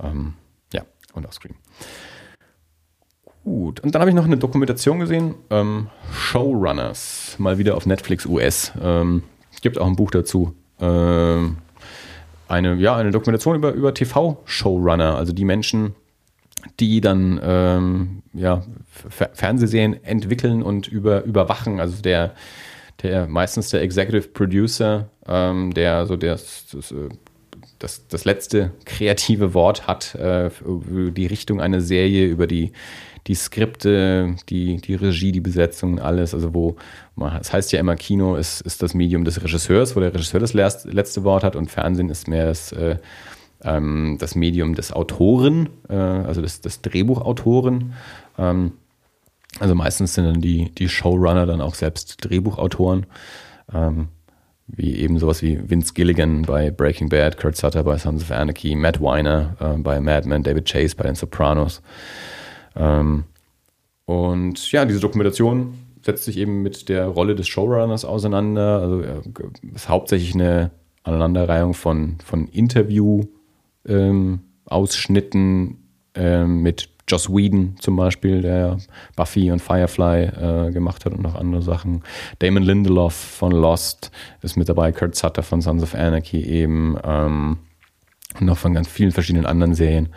Ähm, ja, und auch Scream. Gut, und dann habe ich noch eine Dokumentation gesehen, ähm, Showrunners, mal wieder auf Netflix US. Ähm, gibt auch ein Buch dazu. Ähm, eine, ja, eine Dokumentation über, über TV-Showrunner, also die Menschen, die dann ähm, ja, Fernsehserien entwickeln und über, überwachen. Also der, der meistens der Executive Producer, ähm, der so das, das, äh, das, das, letzte kreative Wort hat äh, über die Richtung einer Serie, über die, die Skripte, die, die Regie, die Besetzung, alles. Also wo man, das heißt ja immer, Kino ist, ist das Medium des Regisseurs, wo der Regisseur das letzte Wort hat und Fernsehen ist mehr das, äh, ähm, das Medium des Autoren, äh, also des, des Drehbuchautoren. Ähm, also meistens sind dann die, die Showrunner dann auch selbst Drehbuchautoren, ähm, wie eben sowas wie Vince Gilligan bei Breaking Bad, Kurt Sutter bei Sons of Anarchy, Matt Weiner äh, bei Mad Men, David Chase bei den Sopranos. Ähm, und ja, diese Dokumentation setzt sich eben mit der Rolle des Showrunners auseinander. Also äh, ist hauptsächlich eine Aneinanderreihung von, von Interview-Ausschnitten ähm, ähm, mit Joss Whedon zum Beispiel, der Buffy und Firefly äh, gemacht hat und noch andere Sachen. Damon Lindelof von Lost ist mit dabei, Kurt Sutter von Sons of Anarchy eben ähm, und noch von ganz vielen verschiedenen anderen Serien.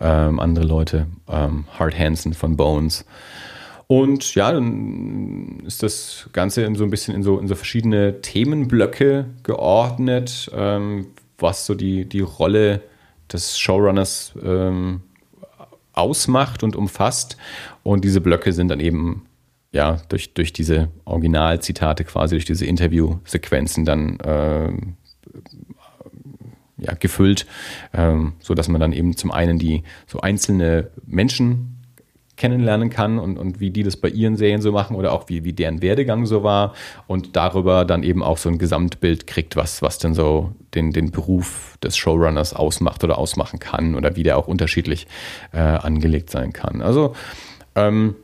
Ähm, andere Leute, ähm, Hart Hansen von Bones. Und ja, dann ist das Ganze in so ein bisschen in so, in so verschiedene Themenblöcke geordnet, ähm, was so die, die Rolle des Showrunners ähm, ausmacht und umfasst. Und diese Blöcke sind dann eben ja durch, durch diese Originalzitate quasi, durch diese Interviewsequenzen dann äh, ja, gefüllt, ähm, so man dann eben zum einen die so einzelne Menschen kennenlernen kann und, und wie die das bei ihren Serien so machen oder auch wie, wie deren Werdegang so war und darüber dann eben auch so ein Gesamtbild kriegt, was, was denn so den, den Beruf des Showrunners ausmacht oder ausmachen kann oder wie der auch unterschiedlich äh, angelegt sein kann. Also ähm,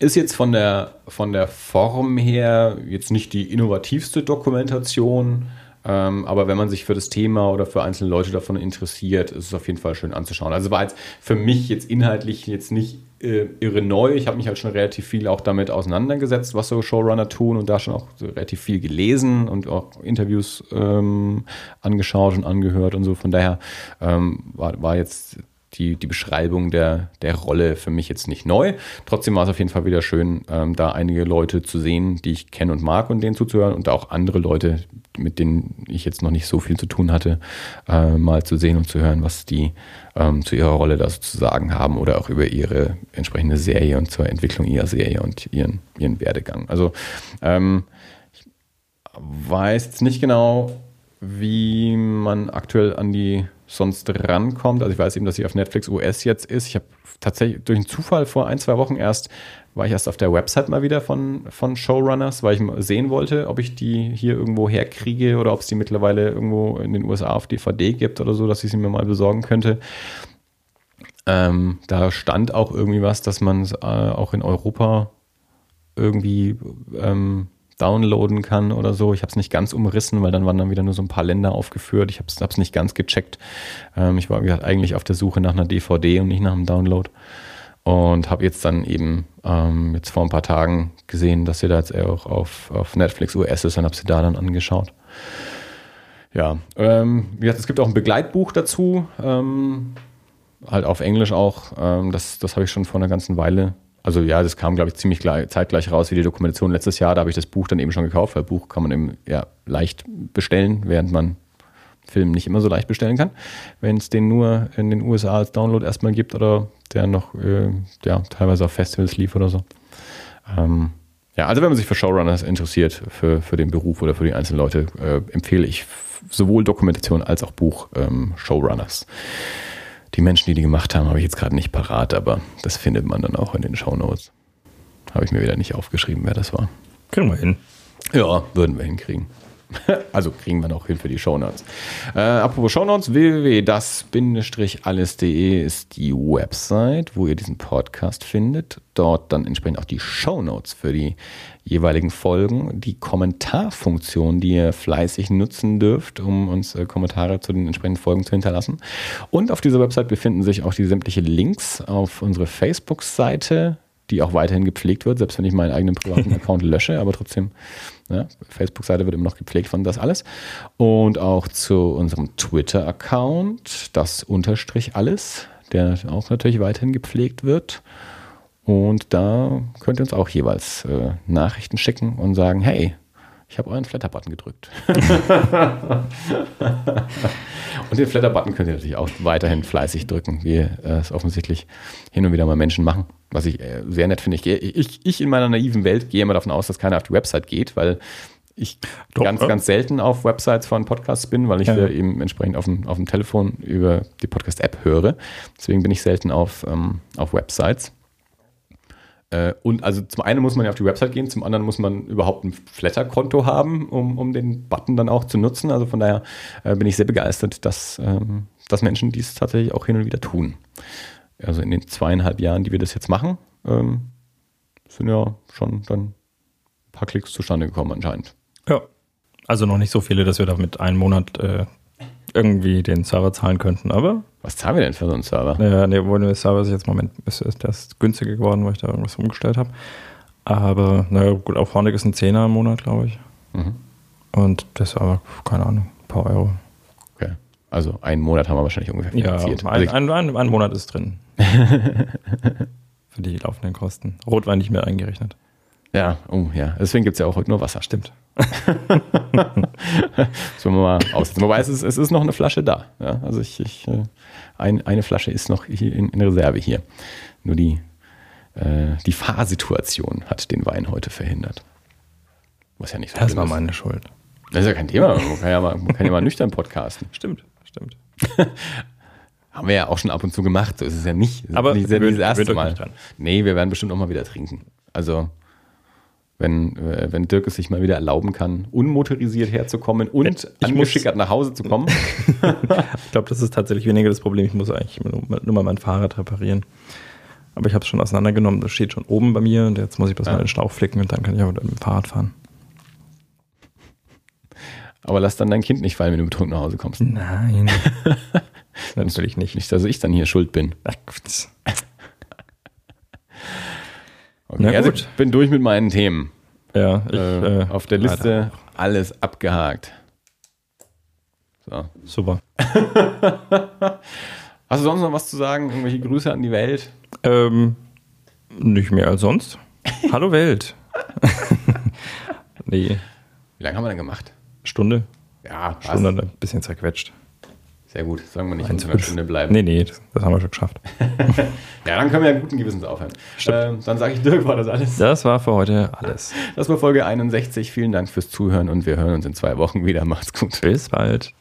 ist jetzt von der, von der Form her jetzt nicht die innovativste Dokumentation, ähm, aber wenn man sich für das Thema oder für einzelne Leute davon interessiert, ist es auf jeden Fall schön anzuschauen. Also war jetzt für mich jetzt inhaltlich jetzt nicht äh, irre neu. Ich habe mich halt schon relativ viel auch damit auseinandergesetzt, was so Showrunner tun und da schon auch so relativ viel gelesen und auch Interviews ähm, angeschaut und angehört und so. Von daher ähm, war, war jetzt die, die Beschreibung der, der Rolle für mich jetzt nicht neu. Trotzdem war es auf jeden Fall wieder schön, ähm, da einige Leute zu sehen, die ich kenne und mag und denen zuzuhören und auch andere Leute, mit denen ich jetzt noch nicht so viel zu tun hatte, äh, mal zu sehen und zu hören, was die ähm, zu ihrer Rolle da sozusagen haben oder auch über ihre entsprechende Serie und zur Entwicklung ihrer Serie und ihren, ihren Werdegang. Also ähm, ich weiß jetzt nicht genau, wie man aktuell an die sonst rankommt. Also ich weiß eben, dass sie auf Netflix US jetzt ist. Ich habe tatsächlich durch einen Zufall vor ein, zwei Wochen erst, war ich erst auf der Website mal wieder von, von Showrunners, weil ich mal sehen wollte, ob ich die hier irgendwo herkriege oder ob es die mittlerweile irgendwo in den USA auf DVD gibt oder so, dass ich sie mir mal besorgen könnte. Ähm, da stand auch irgendwie was, dass man es äh, auch in Europa irgendwie ähm, downloaden kann oder so. Ich habe es nicht ganz umrissen, weil dann waren dann wieder nur so ein paar Länder aufgeführt. Ich habe es nicht ganz gecheckt. Ähm, ich war gesagt, eigentlich auf der Suche nach einer DVD und nicht nach einem Download. Und habe jetzt dann eben ähm, jetzt vor ein paar Tagen gesehen, dass sie da jetzt auch auf, auf Netflix US ist und habe sie da dann angeschaut. Ja, ähm, wie gesagt, es gibt auch ein Begleitbuch dazu, ähm, halt auf Englisch auch. Ähm, das das habe ich schon vor einer ganzen Weile also ja, das kam, glaube ich, ziemlich gleich, zeitgleich raus wie die Dokumentation letztes Jahr. Da habe ich das Buch dann eben schon gekauft, weil Buch kann man eben ja leicht bestellen, während man Film nicht immer so leicht bestellen kann. Wenn es den nur in den USA als Download erstmal gibt oder der noch äh, ja, teilweise auf Festivals lief oder so. Ähm, ja, also wenn man sich für Showrunners interessiert, für, für den Beruf oder für die einzelnen Leute, äh, empfehle ich sowohl Dokumentation als auch Buch ähm, Showrunners. Die Menschen, die die gemacht haben, habe ich jetzt gerade nicht parat, aber das findet man dann auch in den Shownotes. Habe ich mir wieder nicht aufgeschrieben, wer das war. Kriegen wir hin. Ja, würden wir hinkriegen. also kriegen wir noch hin für die Shownotes. Äh, apropos Shownotes, www.das-alles.de ist die Website, wo ihr diesen Podcast findet. Dort dann entsprechend auch die Shownotes für die jeweiligen Folgen, die Kommentarfunktion, die ihr fleißig nutzen dürft, um uns äh, Kommentare zu den entsprechenden Folgen zu hinterlassen. Und auf dieser Website befinden sich auch die sämtliche Links auf unsere Facebook-Seite, die auch weiterhin gepflegt wird, selbst wenn ich meinen eigenen privaten Account lösche, aber trotzdem, ja, Facebook-Seite wird immer noch gepflegt von das alles. Und auch zu unserem Twitter-Account, das Unterstrich alles, der auch natürlich weiterhin gepflegt wird. Und da könnt ihr uns auch jeweils äh, Nachrichten schicken und sagen, hey, ich habe euren Flatter-Button gedrückt. und den Flatter-Button könnt ihr natürlich auch weiterhin fleißig drücken, wie äh, es offensichtlich hin und wieder mal Menschen machen. Was ich äh, sehr nett finde. Ich, ich, ich in meiner naiven Welt gehe immer davon aus, dass keiner auf die Website geht, weil ich Doch, ganz, äh? ganz selten auf Websites von Podcasts bin, weil ich ja. eben entsprechend auf dem, auf dem Telefon über die Podcast-App höre. Deswegen bin ich selten auf, ähm, auf Websites. Äh, und also zum einen muss man ja auf die Website gehen, zum anderen muss man überhaupt ein Flatter-Konto haben, um, um den Button dann auch zu nutzen. Also von daher äh, bin ich sehr begeistert, dass, ähm, dass Menschen dies tatsächlich auch hin und wieder tun. Also in den zweieinhalb Jahren, die wir das jetzt machen, ähm, sind ja schon dann ein paar Klicks zustande gekommen anscheinend. Ja, also noch nicht so viele, dass wir damit einen Monat äh, irgendwie den Server zahlen könnten, aber Was zahlen wir denn für so einen Server? Ja, nee, obwohl der Server ist jetzt im Moment ist, ist das günstiger geworden, weil ich da irgendwas umgestellt habe. Aber naja, gut, auf Hornig ist ein Zehner im Monat, glaube ich. Mhm. Und der Server, keine Ahnung, ein paar Euro. Okay. Also einen Monat haben wir wahrscheinlich ungefähr Ja, finanziert. ein, Also ein, ein, ein Monat ist drin. Für die laufenden Kosten. Rotwein nicht mehr eingerechnet. ja, oh ja. Deswegen gibt es ja auch heute nur Wasser. Stimmt. Sollen wir mal aussetzen. Wobei es ist, es ist noch eine Flasche da. Ja, also ich, ich äh, ein, eine Flasche ist noch in, in Reserve hier. Nur die, äh, die Fahrsituation hat den Wein heute verhindert. Was ja nicht so Das war ist. meine Schuld. Das ist ja kein Thema. Man kann ja mal, man kann ja mal nüchtern podcasten. Stimmt, stimmt. Haben wir ja auch schon ab und zu gemacht. So ist es ja nicht. Aber nicht, nicht das erste euch Mal. nicht dran. Nee, wir werden bestimmt auch mal wieder trinken. Also, wenn, äh, wenn Dirk es sich mal wieder erlauben kann, unmotorisiert herzukommen und Ich muss- angeschickert nach Hause zu kommen. Ich glaube, das ist tatsächlich weniger das Problem. Ich muss eigentlich nur, nur mal mein Fahrrad reparieren. Aber ich habe es schon auseinandergenommen. Das steht schon oben bei mir und jetzt muss ich bloß Ja. mal den Schlauch flicken und dann kann ich auch mit dem Fahrrad fahren. Aber lass dann dein Kind nicht fallen, wenn du betrunken nach Hause kommst. Nein. Natürlich nicht. Nicht, dass ich dann hier schuld bin. Ach. Okay, Na also gut. ich bin durch mit meinen Themen. Ja, ich, äh, äh, auf der leider Liste alles abgehakt. So. Super. Hast du sonst noch was zu sagen? Irgendwelche Grüße an die Welt? Ähm, nicht mehr als sonst. Hallo Welt. nee, Wie lange haben wir denn gemacht? Stunde. Ja. Stunde ein bisschen zerquetscht. Sehr gut. Sagen wir nicht unter einer. Stunde bleiben. Nee, nee, das, das haben wir schon geschafft. Ja, dann können wir ja guten Gewissens aufhören. Ähm, dann sage ich Dirk, war das alles. Das war für heute alles. Das war Folge 61. Vielen Dank fürs Zuhören und wir hören uns in zwei Wochen wieder. Macht's gut. Bis bald.